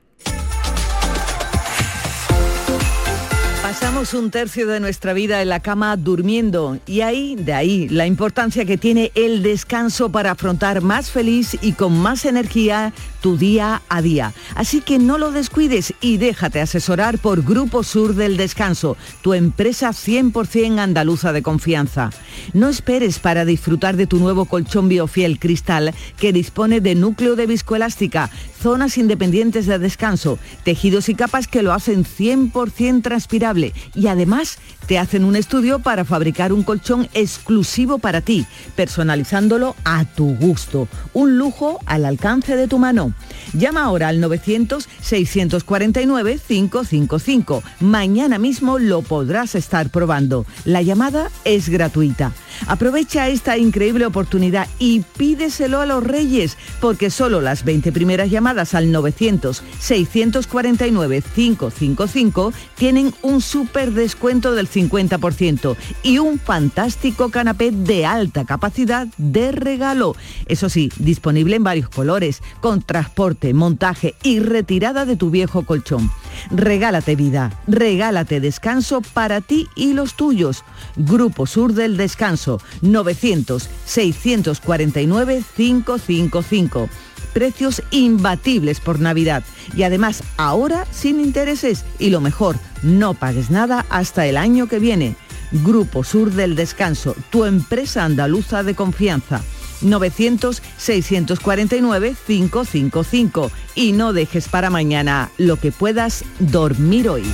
Pasamos un tercio de nuestra vida en la cama durmiendo y ahí, de ahí, la importancia que tiene el descanso para afrontar más feliz y con más energía tu día a día. Así que no lo descuides y déjate asesorar por Grupo Sur del Descanso, tu empresa 100% andaluza de confianza. No esperes para disfrutar de tu nuevo colchón Biofiel Cristal que dispone de núcleo de viscoelástica, zonas independientes de descanso, tejidos y capas que lo hacen 100% transpirable y además te hacen un estudio para fabricar un colchón exclusivo para ti, personalizándolo a tu gusto. Un lujo al alcance de tu mano. Llama ahora al 900-649-555. Mañana mismo lo podrás estar probando. La llamada es gratuita. Aprovecha esta increíble oportunidad y pídeselo a los reyes, porque solo las 20 primeras llamadas al 900-649-555 tienen un súper descuento del 50% y un fantástico canapé de alta capacidad de regalo. Eso sí, disponible en varios colores, con transporte, montaje y retirada de tu viejo colchón. Regálate vida, regálate descanso para ti y los tuyos. Grupo Sur del Descanso, 900-649-555 precios imbatibles por Navidad. Y además, ahora sin intereses. Y lo mejor, no pagues nada hasta el año que viene. Grupo Sur del Descanso, tu empresa andaluza de confianza. 900-649-555. Y no dejes para mañana lo que puedas dormir hoy.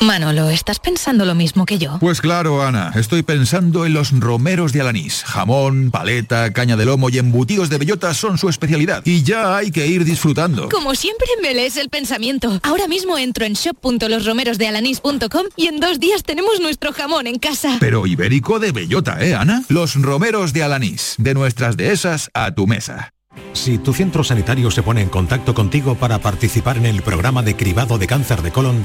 Manolo, ¿estás pensando lo mismo que yo? Pues claro, Ana, estoy pensando en los romeros de Alanís. Jamón, paleta, caña de lomo y embutidos de bellota son su especialidad. Y ya hay que ir disfrutando. Como siempre me lees el pensamiento. Ahora mismo entro en shop.losromerosdealanís.com y en dos días tenemos nuestro jamón en casa. Pero ibérico de bellota, ¿eh, Ana? Los romeros de Alanís. De nuestras dehesas a tu mesa. Si tu centro sanitario se pone en contacto contigo para participar en el programa de cribado de cáncer de colon,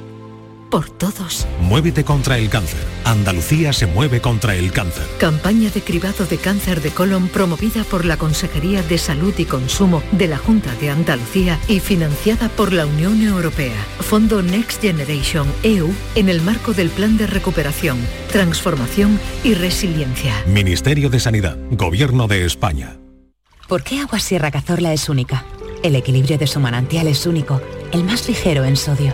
por todos. Muévete contra el cáncer. Andalucía se mueve contra el cáncer. Campaña de cribado de cáncer de colon promovida por la Consejería de Salud y Consumo de la Junta de Andalucía y financiada por la Unión Europea. Fondo Next Generation EU en el marco del Plan de Recuperación, Transformación y Resiliencia. Ministerio de Sanidad. Gobierno de España. ¿Por qué Agua Sierra Cazorla es única? El equilibrio de su manantial es único, el más ligero en sodio,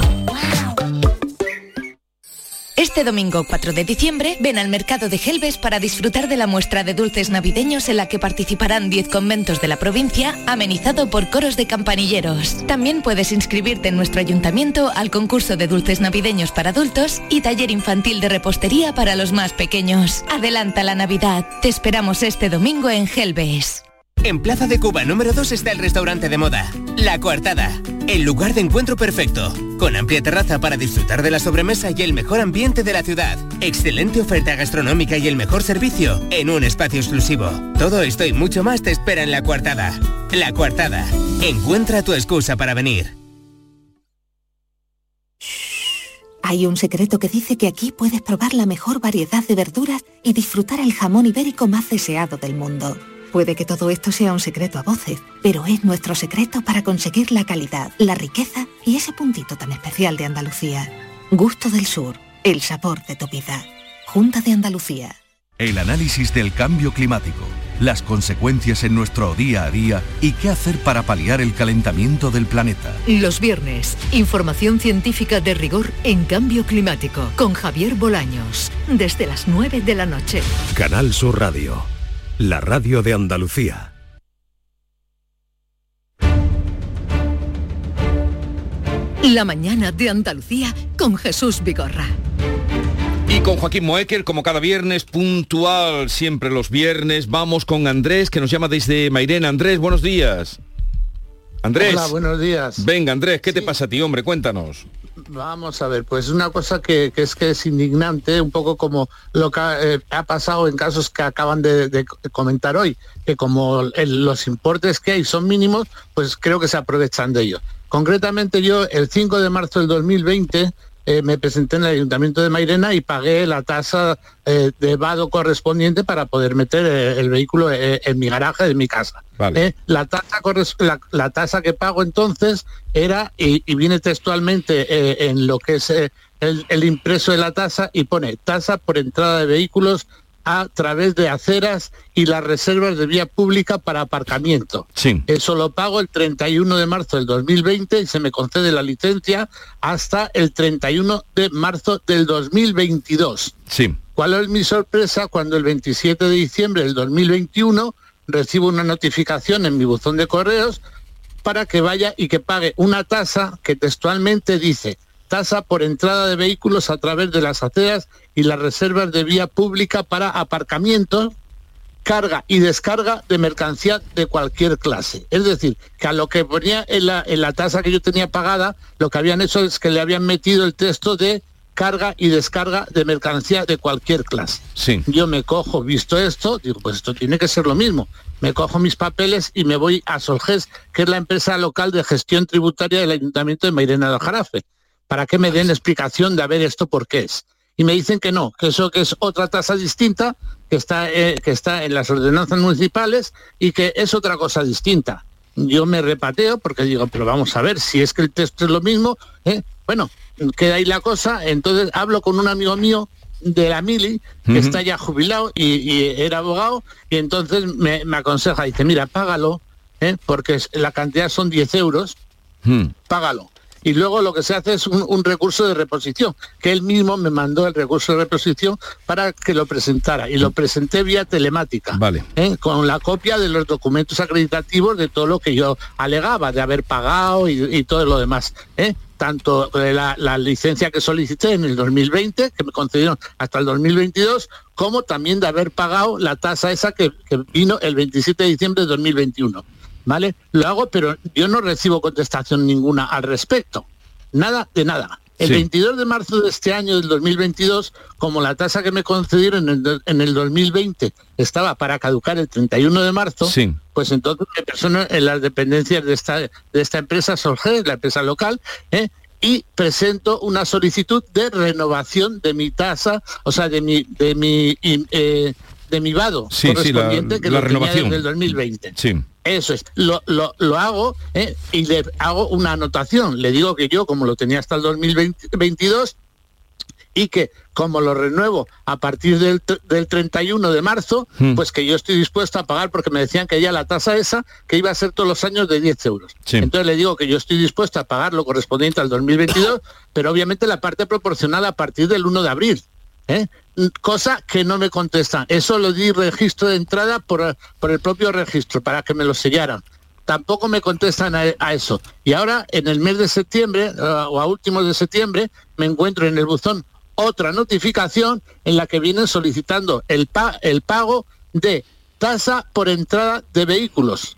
Este domingo 4 de diciembre ven al mercado de Gelbes para disfrutar de la muestra de dulces navideños en la que participarán 10 conventos de la provincia, amenizado por coros de campanilleros. También puedes inscribirte en nuestro ayuntamiento al concurso de dulces navideños para adultos y taller infantil de repostería para los más pequeños. Adelanta la Navidad. Te esperamos este domingo en Gelbes. En Plaza de Cuba número 2 está el restaurante de moda, La Coartada, el lugar de encuentro perfecto, con amplia terraza para disfrutar de la sobremesa y el mejor ambiente de la ciudad, excelente oferta gastronómica y el mejor servicio en un espacio exclusivo. Todo esto y mucho más te espera en La Coartada. La Coartada, encuentra tu excusa para venir. Hay un secreto que dice que aquí puedes probar la mejor variedad de verduras y disfrutar el jamón ibérico más deseado del mundo. Puede que todo esto sea un secreto a voces, pero es nuestro secreto para conseguir la calidad, la riqueza y ese puntito tan especial de Andalucía. Gusto del Sur, el sabor de tu vida. Junta de Andalucía. El análisis del cambio climático, las consecuencias en nuestro día a día y qué hacer para paliar el calentamiento del planeta. Los viernes, información científica de rigor en cambio climático con Javier Bolaños, desde las 9 de la noche. Canal Sur Radio, la radio de Andalucía. La mañana de Andalucía con Jesús Vigorra. Y con Joaquín Moecker, como cada viernes, puntual, siempre los viernes, vamos con Andrés, que nos llama desde Mairena. Andrés, buenos días. Andrés. Hola, buenos días. Venga, Andrés, ¿qué te pasa a ti, hombre? Cuéntanos. Vamos a ver, pues una cosa que, es que es indignante, un poco como lo que eh, ha pasado en casos que acaban de, comentar hoy, que como los importes que hay son mínimos, pues creo que se aprovechan de ellos. Concretamente yo el 5 de marzo del 2020 eh, me presenté en el Ayuntamiento de Mairena y pagué la tasa eh, de vado correspondiente para poder meter eh, el vehículo eh, en mi garaje de mi casa. Eh, la, tasa la, la tasa que pago entonces era, y, y viene textualmente en lo que es el, el impreso de la tasa, y pone tasa por entrada de vehículos a través de aceras y las reservas de vía pública para aparcamiento. Sí. Eso lo pago el 31 de marzo del 2020 y se me concede la licencia hasta el 31 de marzo del 2022. Sí. ¿Cuál es mi sorpresa cuando el 27 de diciembre del 2021 recibo una notificación en mi buzón de correos para que vaya y que pague una tasa que textualmente dice tasa por entrada de vehículos a través de las aceras y las reservas de vía pública para aparcamientos, carga y descarga de mercancía de cualquier clase. Es decir, que a lo que ponía en la, en la tasa que yo tenía pagada, lo que habían hecho es que le habían metido el texto de carga y descarga de mercancía de cualquier clase. Sí. Yo me cojo, visto esto, digo, pues esto tiene que ser lo mismo. Me cojo mis papeles y me voy a Solges, que es la empresa local de gestión tributaria del Ayuntamiento de Mairena del Jarafe, para que me den explicación de a ver esto por qué es. Y me dicen que no, que eso que es otra tasa distinta, que está, eh, que está en las ordenanzas municipales y que es otra cosa distinta. Yo me repateo porque digo, pero vamos a ver, si es que el texto es lo mismo, ¿eh? bueno, queda ahí la cosa, entonces hablo con un amigo mío de la Mili, que está ya jubilado y, y era abogado, y entonces me, me aconseja, dice, mira, págalo, ¿eh? porque la cantidad son 10 euros, Hmm. págalo. Y luego lo que se hace es un, un recurso de reposición, que él mismo me mandó el recurso de reposición para que lo presentara. Y lo presenté vía telemática. Vale. ¿eh? con la copia de los documentos acreditativos de todo lo que yo alegaba, de haber pagado y, y todo lo demás. ¿eh? Tanto de la, la licencia que solicité en el 2020, que me concedieron hasta el 2022, como también de haber pagado la tasa esa que, que vino el 27 de diciembre de 2021. ¿Vale? Lo hago, pero yo no recibo contestación ninguna al respecto. Nada de nada. El Sí. 22 de marzo de este año, del 2022, como la tasa que me concedieron en el, en el 2020 estaba para caducar el 31 de marzo, Sí. pues entonces me persono en las dependencias de esta, de esta empresa Solges, la empresa local, ¿eh? y presento una solicitud de renovación de mi tasa, o sea, de mi, de mi, eh, de mi vado Sí, sí, la- correspondiente que la lo tenía renovación. desde el 2020. Sí. Eso es, lo, lo, lo hago ¿eh? y le hago una anotación. Le digo que yo, como lo tenía hasta el 2022, y que como lo renuevo a partir del, del 31 de marzo, Hmm. pues que yo estoy dispuesto a pagar porque me decían que ya la tasa esa, que iba a ser todos los años de 10 euros. Sí. Entonces le digo que yo estoy dispuesto a pagar lo correspondiente al 2022, [COUGHS] pero obviamente la parte proporcional a partir del 1 de abril. ¿Eh? Cosa que no me contestan. Eso lo di registro de entrada por, por el propio registro, para que me lo sellaran tampoco me contestan a, a eso. Y ahora, en el mes de septiembre, eh, o a últimos de septiembre, me encuentro en el buzón otra notificación en la que vienen solicitando el, pa- el pago de tasa por entrada de vehículos,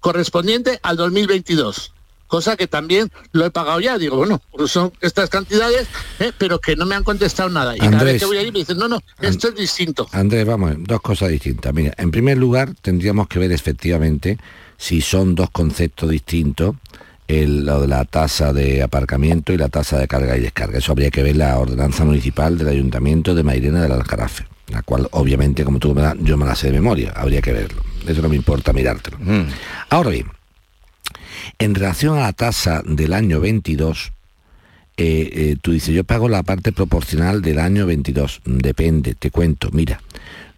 correspondiente al 2022. Cosa que también lo he pagado ya. Digo, bueno, pues son estas cantidades, ¿eh? pero que no me han contestado nada. Y cada vez que voy allí me dicen, no, no, esto es distinto. Andrés, vamos, dos cosas distintas. Mira, en primer lugar, tendríamos que ver efectivamente si son dos conceptos distintos, el- lo de la tasa de aparcamiento y la tasa de carga y descarga. Eso habría que ver la ordenanza municipal del Ayuntamiento de Mairena del Aljarafe, la cual obviamente, como tú me das, yo me la sé de memoria, habría que verlo. Eso no me importa mirártelo. Ahora bien, en relación a la tasa del año 22, eh, eh, tú dices, yo pago la parte proporcional del año 22. Depende, te cuento. Mira,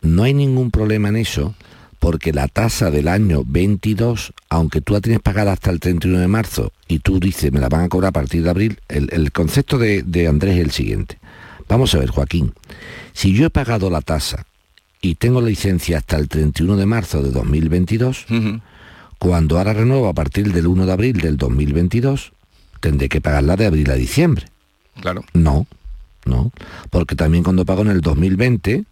no hay ningún problema en eso porque la tasa del año 22, aunque tú la tienes pagada hasta el 31 de marzo y tú dices, me la van a cobrar a partir de abril, el, concepto de, de Andrés es el siguiente. Vamos a ver, Joaquín, si yo he pagado la tasa y tengo la licencia hasta el 31 de marzo de 2022, cuando ahora renuevo a partir del 1 de abril del 2022, tendré que pagarla de abril a diciembre. Claro. No, no, porque también cuando pago en el 2020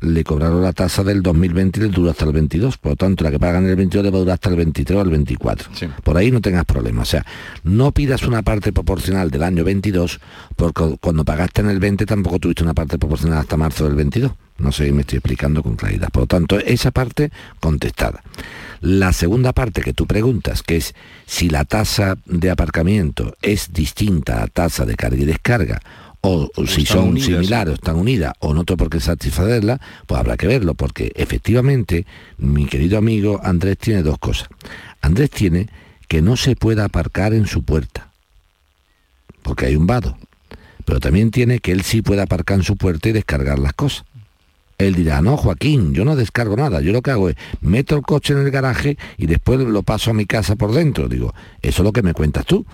le cobraron la tasa del 2020 y le dura hasta el 22, por lo tanto la que pagan en el 22 le va a durar hasta el 23 o el 24. Por ahí no tengas problemas, o sea, no pidas una parte proporcional del año 22 porque cuando pagaste en el 20 tampoco tuviste una parte proporcional hasta marzo del 22. No sé si me estoy explicando con claridad. Por lo tanto, esa parte contestada. La segunda parte que tú preguntas, que es si la tasa de aparcamiento es distinta a tasa de carga y descarga, o, o si son unidas, similares o están unidas, o no tengo por qué satisfacerla, pues habrá que verlo, porque efectivamente mi querido amigo Andrés tiene dos cosas. Andrés tiene que no se pueda aparcar en su puerta, porque hay un vado, pero también tiene que él sí pueda aparcar en su puerta y descargar las cosas. Él dirá, no, Joaquín, yo no descargo nada, yo lo que hago es meto el coche en el garaje y después lo paso a mi casa por dentro. Digo, eso es lo que me cuentas tú.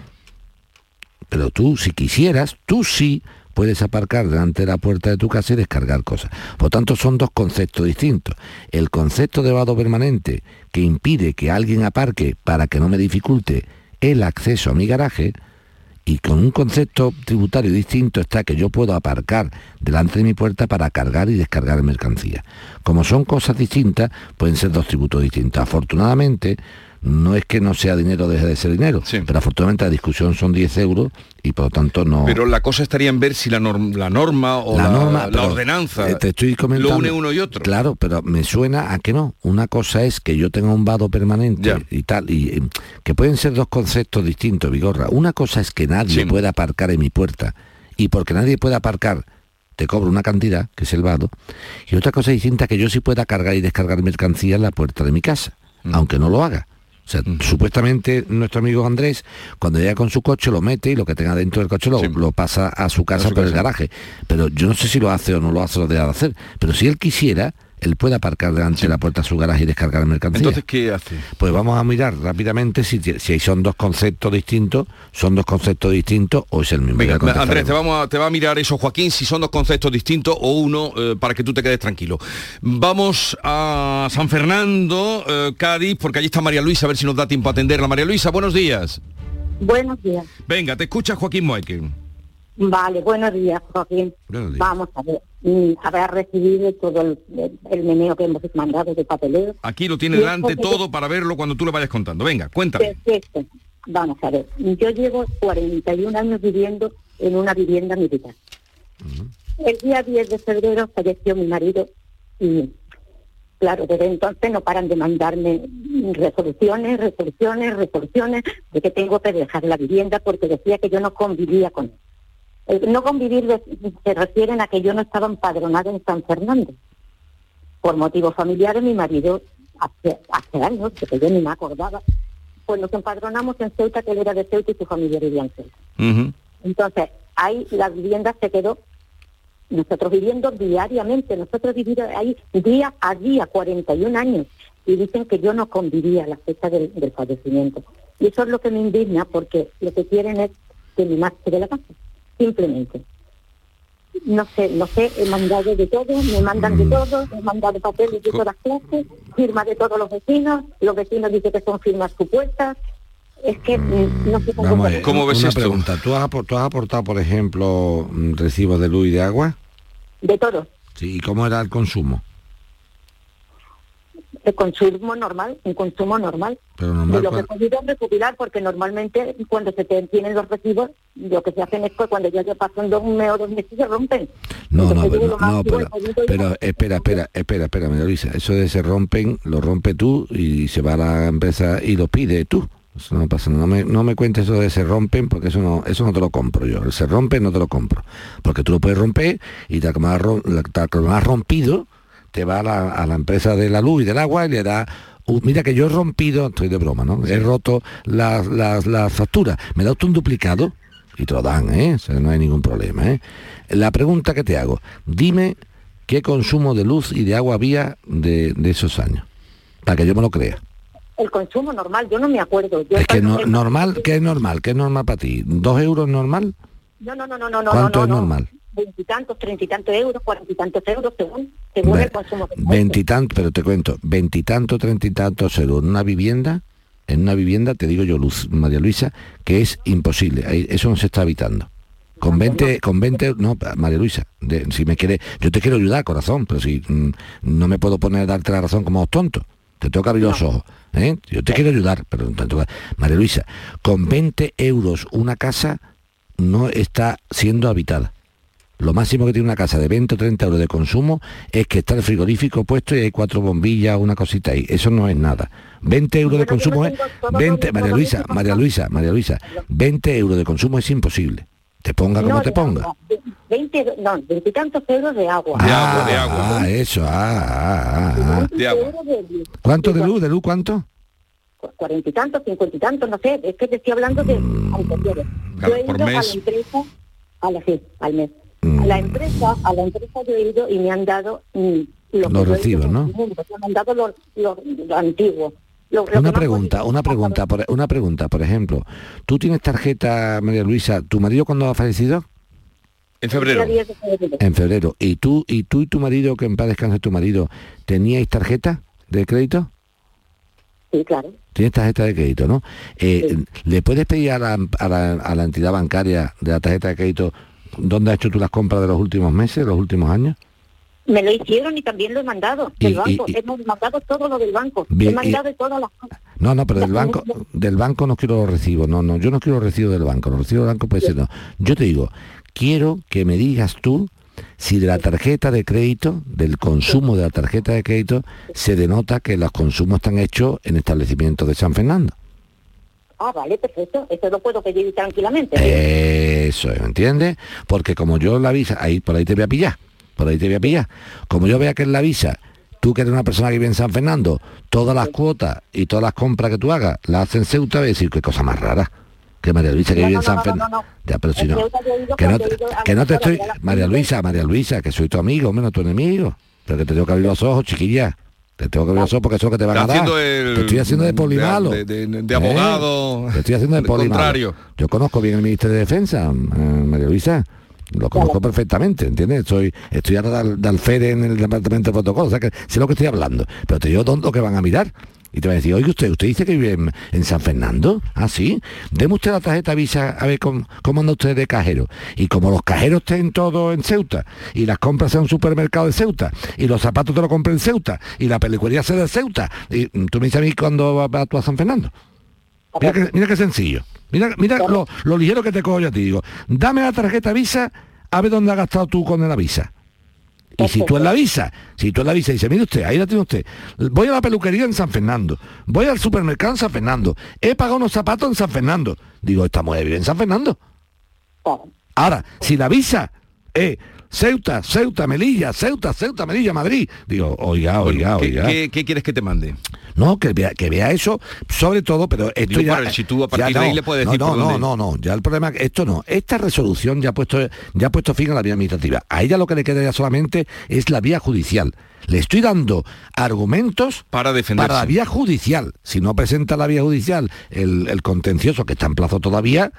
Pero tú, si quisieras, tú sí puedes aparcar delante de la puerta de tu casa y descargar cosas. Por tanto, son dos conceptos distintos. El concepto de vado permanente que impide que alguien aparque para que no me dificulte el acceso a mi garaje, y con un concepto tributario distinto está que yo puedo aparcar delante de mi puerta para cargar y descargar mercancía. Como son cosas distintas, pueden ser dos tributos distintos. Afortunadamente, no es que no sea dinero, deje de ser dinero, pero afortunadamente la discusión son 10 euros y por lo tanto no... Pero la cosa estaría en ver si la, la norma o la, norma, la ordenanza eh, te estoy comentando, lo une uno y otro. Claro, pero me suena a que no. Una cosa es que yo tenga un vado permanente y tal, y que pueden ser dos conceptos distintos, Vigorra. Una cosa es que nadie pueda aparcar en mi puerta y porque nadie pueda aparcar te cobro una cantidad, que es el vado, y otra cosa distinta que yo sí pueda cargar y descargar mercancía en la puerta de mi casa, mm. aunque no lo haga. O sea, supuestamente nuestro amigo Andrés, cuando llega con su coche, lo mete y lo que tenga dentro del coche lo, lo pasa a su casa por el garaje. Pero yo no sé si lo hace o no lo hace o lo deja de hacer. Pero si él quisiera, él puede aparcar delante de la puerta de su garaje y descargar mercancía. Entonces, ¿qué hace? Pues vamos a mirar rápidamente si, si son dos conceptos distintos, son dos conceptos distintos o es el mismo. Venga, Andrés, te, vamos a, te va a mirar eso, Joaquín, si son dos conceptos distintos o uno, eh, para que tú te quedes tranquilo. Vamos a San Fernando, eh, Cádiz, porque allí está María Luisa, a ver si nos da tiempo a atenderla. María Luisa, buenos días. Buenos días. Venga, te escucha Joaquín Moeque. Vale, buenos días, Joaquín. Vamos a ver, mm, habrá recibido todo el, meneo que hemos mandado de papeleo. Aquí lo tiene delante todo para verlo cuando tú le vayas contando. Venga, cuéntame. Perfecto. Vamos a ver, yo llevo 41 años viviendo en una vivienda militar. El día 10 de febrero falleció mi marido y, claro, desde entonces no paran de mandarme resoluciones, resoluciones, resoluciones de que tengo que dejar la vivienda porque decía que yo no convivía con él. Eh, no convivir se refieren a que yo no estaba empadronada en San Fernando. Por motivos familiares, mi marido, hace, años, que yo ni me acordaba, pues nos empadronamos en Ceuta, que él era de Ceuta y su familia vivía en Ceuta. Entonces, ahí la vivienda se quedó, nosotros viviendo diariamente, nosotros vivimos ahí día a día, 41 años, y dicen que yo no convivía a la fecha del, del fallecimiento. Y eso es lo que me indigna, porque lo que quieren es que me marche de la casa simplemente. No sé, no sé, he mandado de todo, me mandan de mm. todo, he mandado papeles de todas clases, firmas de todos los vecinos, los vecinos dicen que son firmas supuestas, es que mm, no sé cómo, ¿Cómo ves una pregunta, ¿Tú has, ¿tú has aportado, por ejemplo, recibos de luz y de agua? De todo. Sí, ¿y cómo era el consumo? El consumo normal, un consumo normal. Pero normal, lo que he podido recuperar, porque normalmente cuando se te tienen los recibos, lo que se hacen es que cuando ya se pasan dos mes o dos meses se rompen. No, no, pero, no, pero, espera, espera, espera, espera, Luisa, eso de se rompen, lo rompe tú y se va a la empresa y lo pide tú. Eso no pasa, no me, no me cuentes eso de se rompen, porque eso no, eso no te lo compro yo. El se rompe no te lo compro. Porque tú lo puedes romper y tal como has rompido, te va a la, empresa de la luz y del agua y le da mira que yo he rompido, estoy de broma, ¿no? He roto las la, facturas. Me da usted un duplicado y te lo dan, ¿eh? no hay ningún problema, ¿eh? La pregunta que te hago, dime qué consumo de luz y de agua había de, esos años, para que yo me lo crea. El consumo normal, yo no me acuerdo. es que no, normal, ¿qué es normal? ¿Qué es normal para ti? ¿Dos euros normal? No, no, no, no, no. ¿Cuánto es normal? Veintitantos, treinta y tantos euros, cuarenta y tantos euros, según, según el consumo. Veintitantos, pero te cuento, veintitantos, treinta y tantos euros en una vivienda, en una vivienda, te digo yo, Luz, María Luisa, que es imposible, eso no se está habitando. Con 20, con 20, no, María Luisa, si me quiere, yo te quiero ayudar, corazón, pero si mm, no me puedo poner a darte la razón como tonto, te tengo que abrir los ojos. ¿eh? Yo te quiero ayudar, pero María Luisa, con 20 euros una casa no está siendo habitada. Lo máximo que tiene una casa de 20 o 30 euros de consumo es que está el frigorífico puesto y hay cuatro bombillas, una cosita ahí. Eso no es nada. 20 euros de consumo es... 20, María Luisa, María Luisa, María Luisa, 20 euros de consumo es imposible. Te ponga como te ponga. 20, no, 20 tantos euros de agua. De agua, de agua. Ah, eso, ah, ah, ah. De agua. ¿Cuánto de luz? ¿De luz cuánto? Cuarenta y tantos, cincuenta y tantos, no sé, es que te estoy hablando de anteriores. Yo he ido a la empresa, a la, sí, al mes la empresa, a la empresa yo he ido y me han dado mm, los recibos, ¿no? me han dado lo, antiguo. una pregunta, una pregunta, por, una pregunta, por ejemplo, ¿tú tienes tarjeta, María Luisa? ¿Tu marido cuándo ha fallecido? En febrero. En febrero. ¿Y tú y tú y tu marido, que en paz descanse tu marido, teníais tarjeta de crédito? Sí, claro. Tienes tarjeta de crédito, ¿no? Eh, ¿Le puedes pedir a la, a, la, a la entidad bancaria de la tarjeta de crédito ¿Dónde has hecho tú las compras de los últimos meses, los últimos años? Me lo hicieron y también lo he mandado Y- del banco. y- Hemos mandado todo lo del banco. Bien, he mandado todas las cosas. No, no, pero del banco, del banco no quiero los recibos, no, no, yo no quiero recibo del banco, los recibos del banco puede ser no. Yo te digo, quiero que me digas tú si de la tarjeta de crédito, del consumo de la tarjeta de crédito, se denota que los consumos están hechos en establecimientos de San Fernando. Ah, vale, perfecto. Eso lo puedo pedir tranquilamente. Eso, ¿me entiendes? Porque como yo la visa, ahí por ahí te voy a pillar, por ahí te voy a pillar. Como yo vea que en la visa, tú que eres una persona que vive en San Fernando, todas las cuotas y todas las compras que tú hagas las hacen Ceuta, voy a decir qué cosa más rara. Que María Luisa que No, vive no, en San no, Fernando. no, no. Ya, pero si no. Que no, te, que no te estoy. María Luisa, María Luisa, que soy tu amigo, menos tu enemigo. Pero que te tengo que abrir los ojos, chiquilla. Te tengo que los ojos porque eso es lo que te van a dar. el- Te estoy haciendo de polimalo. de- de- de abogado, ¿Eh? Te estoy haciendo de polimalo. contrario. Yo conozco bien el Ministerio de Defensa, eh, María Luisa. Lo conozco perfectamente, ¿entiendes? Estoy, estoy ahora de, al- de alférez en el departamento de protocolo, o sea que sé lo que estoy hablando. Pero te digo dónde lo que van a mirar. Y te van a decir, oye usted, usted dice que vive en, San Fernando. Ah, sí. Deme usted la tarjeta Visa a ver cómo, cómo anda usted de cajero. Y como los cajeros estén todos en Ceuta, y las compras en un supermercado de Ceuta, y los zapatos te lo compré en Ceuta, y la peluquería sea de Ceuta, y tú me dices a mí cuando vas tú a San Fernando. Mira qué sencillo. Mira, mira lo, lo ligero que te cojo yo a ti. Digo, dame la tarjeta Visa, a ver dónde has gastado tú con la Visa. Y si tú en la visa, si tú en la visa dices, mire usted, ahí la tiene usted, voy a la peluquería en San Fernando, voy al supermercado en San Fernando, he pagado unos zapatos en San Fernando. Digo, esta mujer vive en San Fernando. Ahora, si la visa es Ceuta, Ceuta, Melilla, Ceuta, Ceuta, Melilla, Madrid, digo, oiga, oiga, ¿Qué, oiga. qué- qué quieres que te mande? No, que vea, que vea eso, sobre todo, pero esto Digo, ya... para- si tú a partir ya de ahí no, le puedes no, decir No, por no, dónde- no, no, ya el problema, esto no. Esta resolución ya ha puesto, ya ha puesto fin a la vía administrativa. A ella lo que le queda ya solamente es la vía judicial. Le estoy dando argumentos para defenderse. Para la vía judicial. Si no presenta la vía judicial el, el contencioso que está en plazo todavía,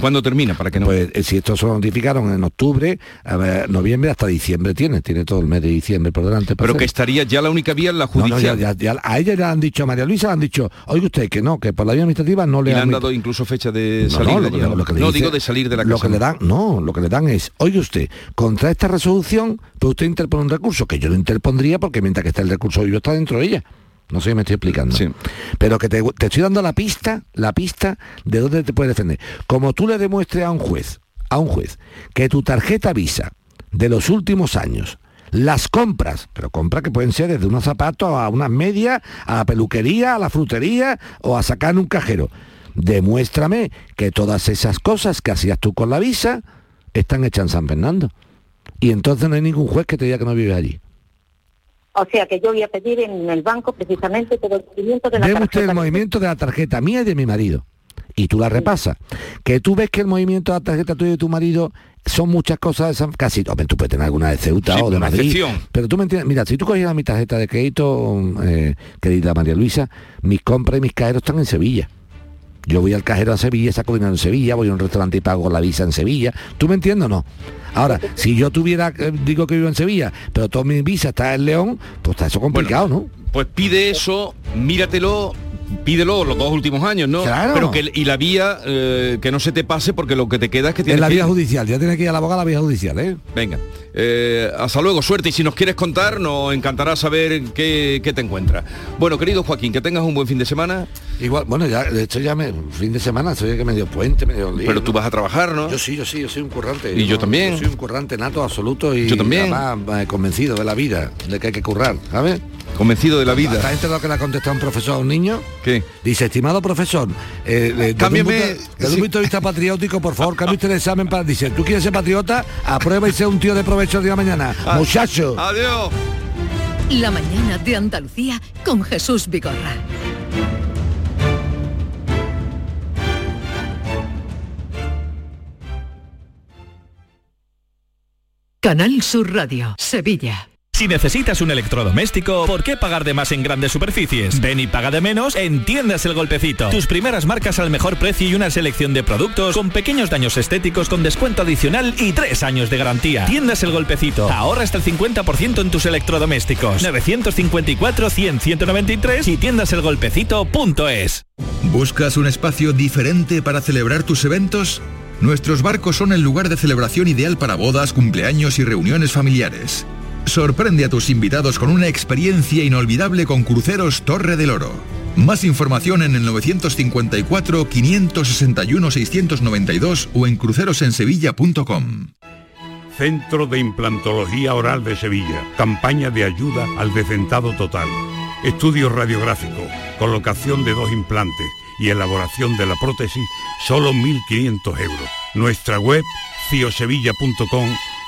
¿Cuándo termina? Para que no... Pues eh, si esto se lo notificaron en octubre, a ver, noviembre hasta diciembre tiene, tiene todo el mes de diciembre por delante. Pero que estaría ya la única vía en la No, no, judicial. ya- ya- ya- a ella ya han dicho, a María Luisa le han dicho, oiga usted que no, que por la vía administrativa no y le le han han dado incluso fecha de salir no, de lo, lo que le No, dice- digo de salir de la lo casa. que le dan no lo que le dan es oye usted contra esta resolución pues usted interpone un recurso que yo lo interpondría porque mientras que está el recurso yo está dentro de ella no sé si me estoy explicando pero que te, te estoy dando la pista la pista de dónde te puedes defender como tú le demuestres a un juez a un juez que tu tarjeta visa de los últimos años las compras, pero compras que pueden ser desde unos zapatos a unas medias, a la peluquería, a la frutería o a sacar en un cajero. Demuéstrame que todas esas cosas que hacías tú con la visa están hechas en San Fernando. Y entonces no hay ningún juez que te diga que no vive allí. O sea que yo voy a pedir en el banco precisamente todo el movimiento de la Deme usted tarjeta. el movimiento de la tarjeta mía y de mi marido. Y tú la repasas. Que tú ves que el movimiento de la tarjeta tuya y de tu marido son muchas cosas de San casi hombre, tú puedes tener alguna de Ceuta Sí, o de una Madrid. excepción. Pero tú me entiendes, mira, si tú cogieras mi tarjeta de crédito, eh, querida María Luisa, mis compras y mis cajeros están en Sevilla. Yo voy al cajero a Sevilla, saco dinero en Sevilla, voy a un restaurante y pago la visa en Sevilla. ¿Tú me entiendes o no? Ahora, si yo tuviera, eh, digo que vivo en Sevilla, pero toda mi visa está en León, pues está eso complicado, ¿no? Pues pide eso, míratelo, pídelo los dos últimos años, ¿no? Claro. Pero que y la vía eh, que no se te pase porque lo que te queda es que tienes En la vía judicial, ya tienes que ir a la abogada a la vía judicial, ¿eh? Venga, eh, hasta luego, suerte. Y si nos quieres contar, nos encantará saber qué, qué te encuentras. Bueno, querido Joaquín, que tengas un buen fin de semana. Igual, bueno, ya, de hecho ya me, fin de semana, soy que medio puente, medio lío, Pero tú vas a trabajar, ¿no? Yo sí, yo sí, yo soy un currante. Y yo también. Yo soy un currante nato absoluto y Yo también. además, eh, convencido de la vida, de que hay que currar, ¿sabes? Convencido de la vida. ¿Está enterado que le ha contestado un profesor a un niño? ¿Qué? Dice, estimado profesor, eh, eh, desde un Cámbiame- punto- desde un sí. punto de vista patriótico, por favor, cambie usted el examen para... Dice, ¿tú quieres ser patriota? Aprueba y sea un tío de provecho el día de mañana. Ah. Muchacho. Adiós. La mañana de Andalucía con Jesús Vigorra. Canal Sur Radio, Sevilla. Si necesitas un electrodoméstico, ¿por qué pagar de más en grandes superficies? Ven y paga de menos en Tiendas El Golpecito. Tus primeras marcas al mejor precio y una selección de productos con pequeños daños estéticos con descuento adicional y tres años de garantía. Tiendas El Golpecito. Ahorra hasta el 50% en tus electrodomésticos. 954-100-193 y tiendaselgolpecito.es. ¿Buscas un espacio diferente para celebrar tus eventos? Nuestros barcos son el lugar de celebración ideal para bodas, cumpleaños y reuniones familiares. Sorprende a tus invitados con una experiencia inolvidable con Cruceros Torre del Oro. Más información en el 954-561-692 o en crucerosensevilla.com. Centro de Implantología Oral de Sevilla. Campaña de ayuda al decentado total. Estudio radiográfico, colocación de dos implantes y elaboración de la prótesis, solo 1.500 euros. Nuestra web, ciosevilla.com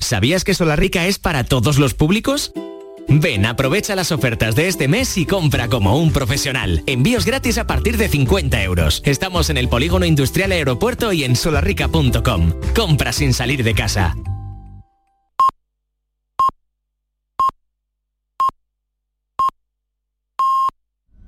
¿Sabías que Solarrica es para todos los públicos? Ven, aprovecha las ofertas de este mes y compra como un profesional. Envíos gratis a partir de 50 euros. Estamos en el Polígono Industrial Aeropuerto y en solarrica.com. Compra sin salir de casa.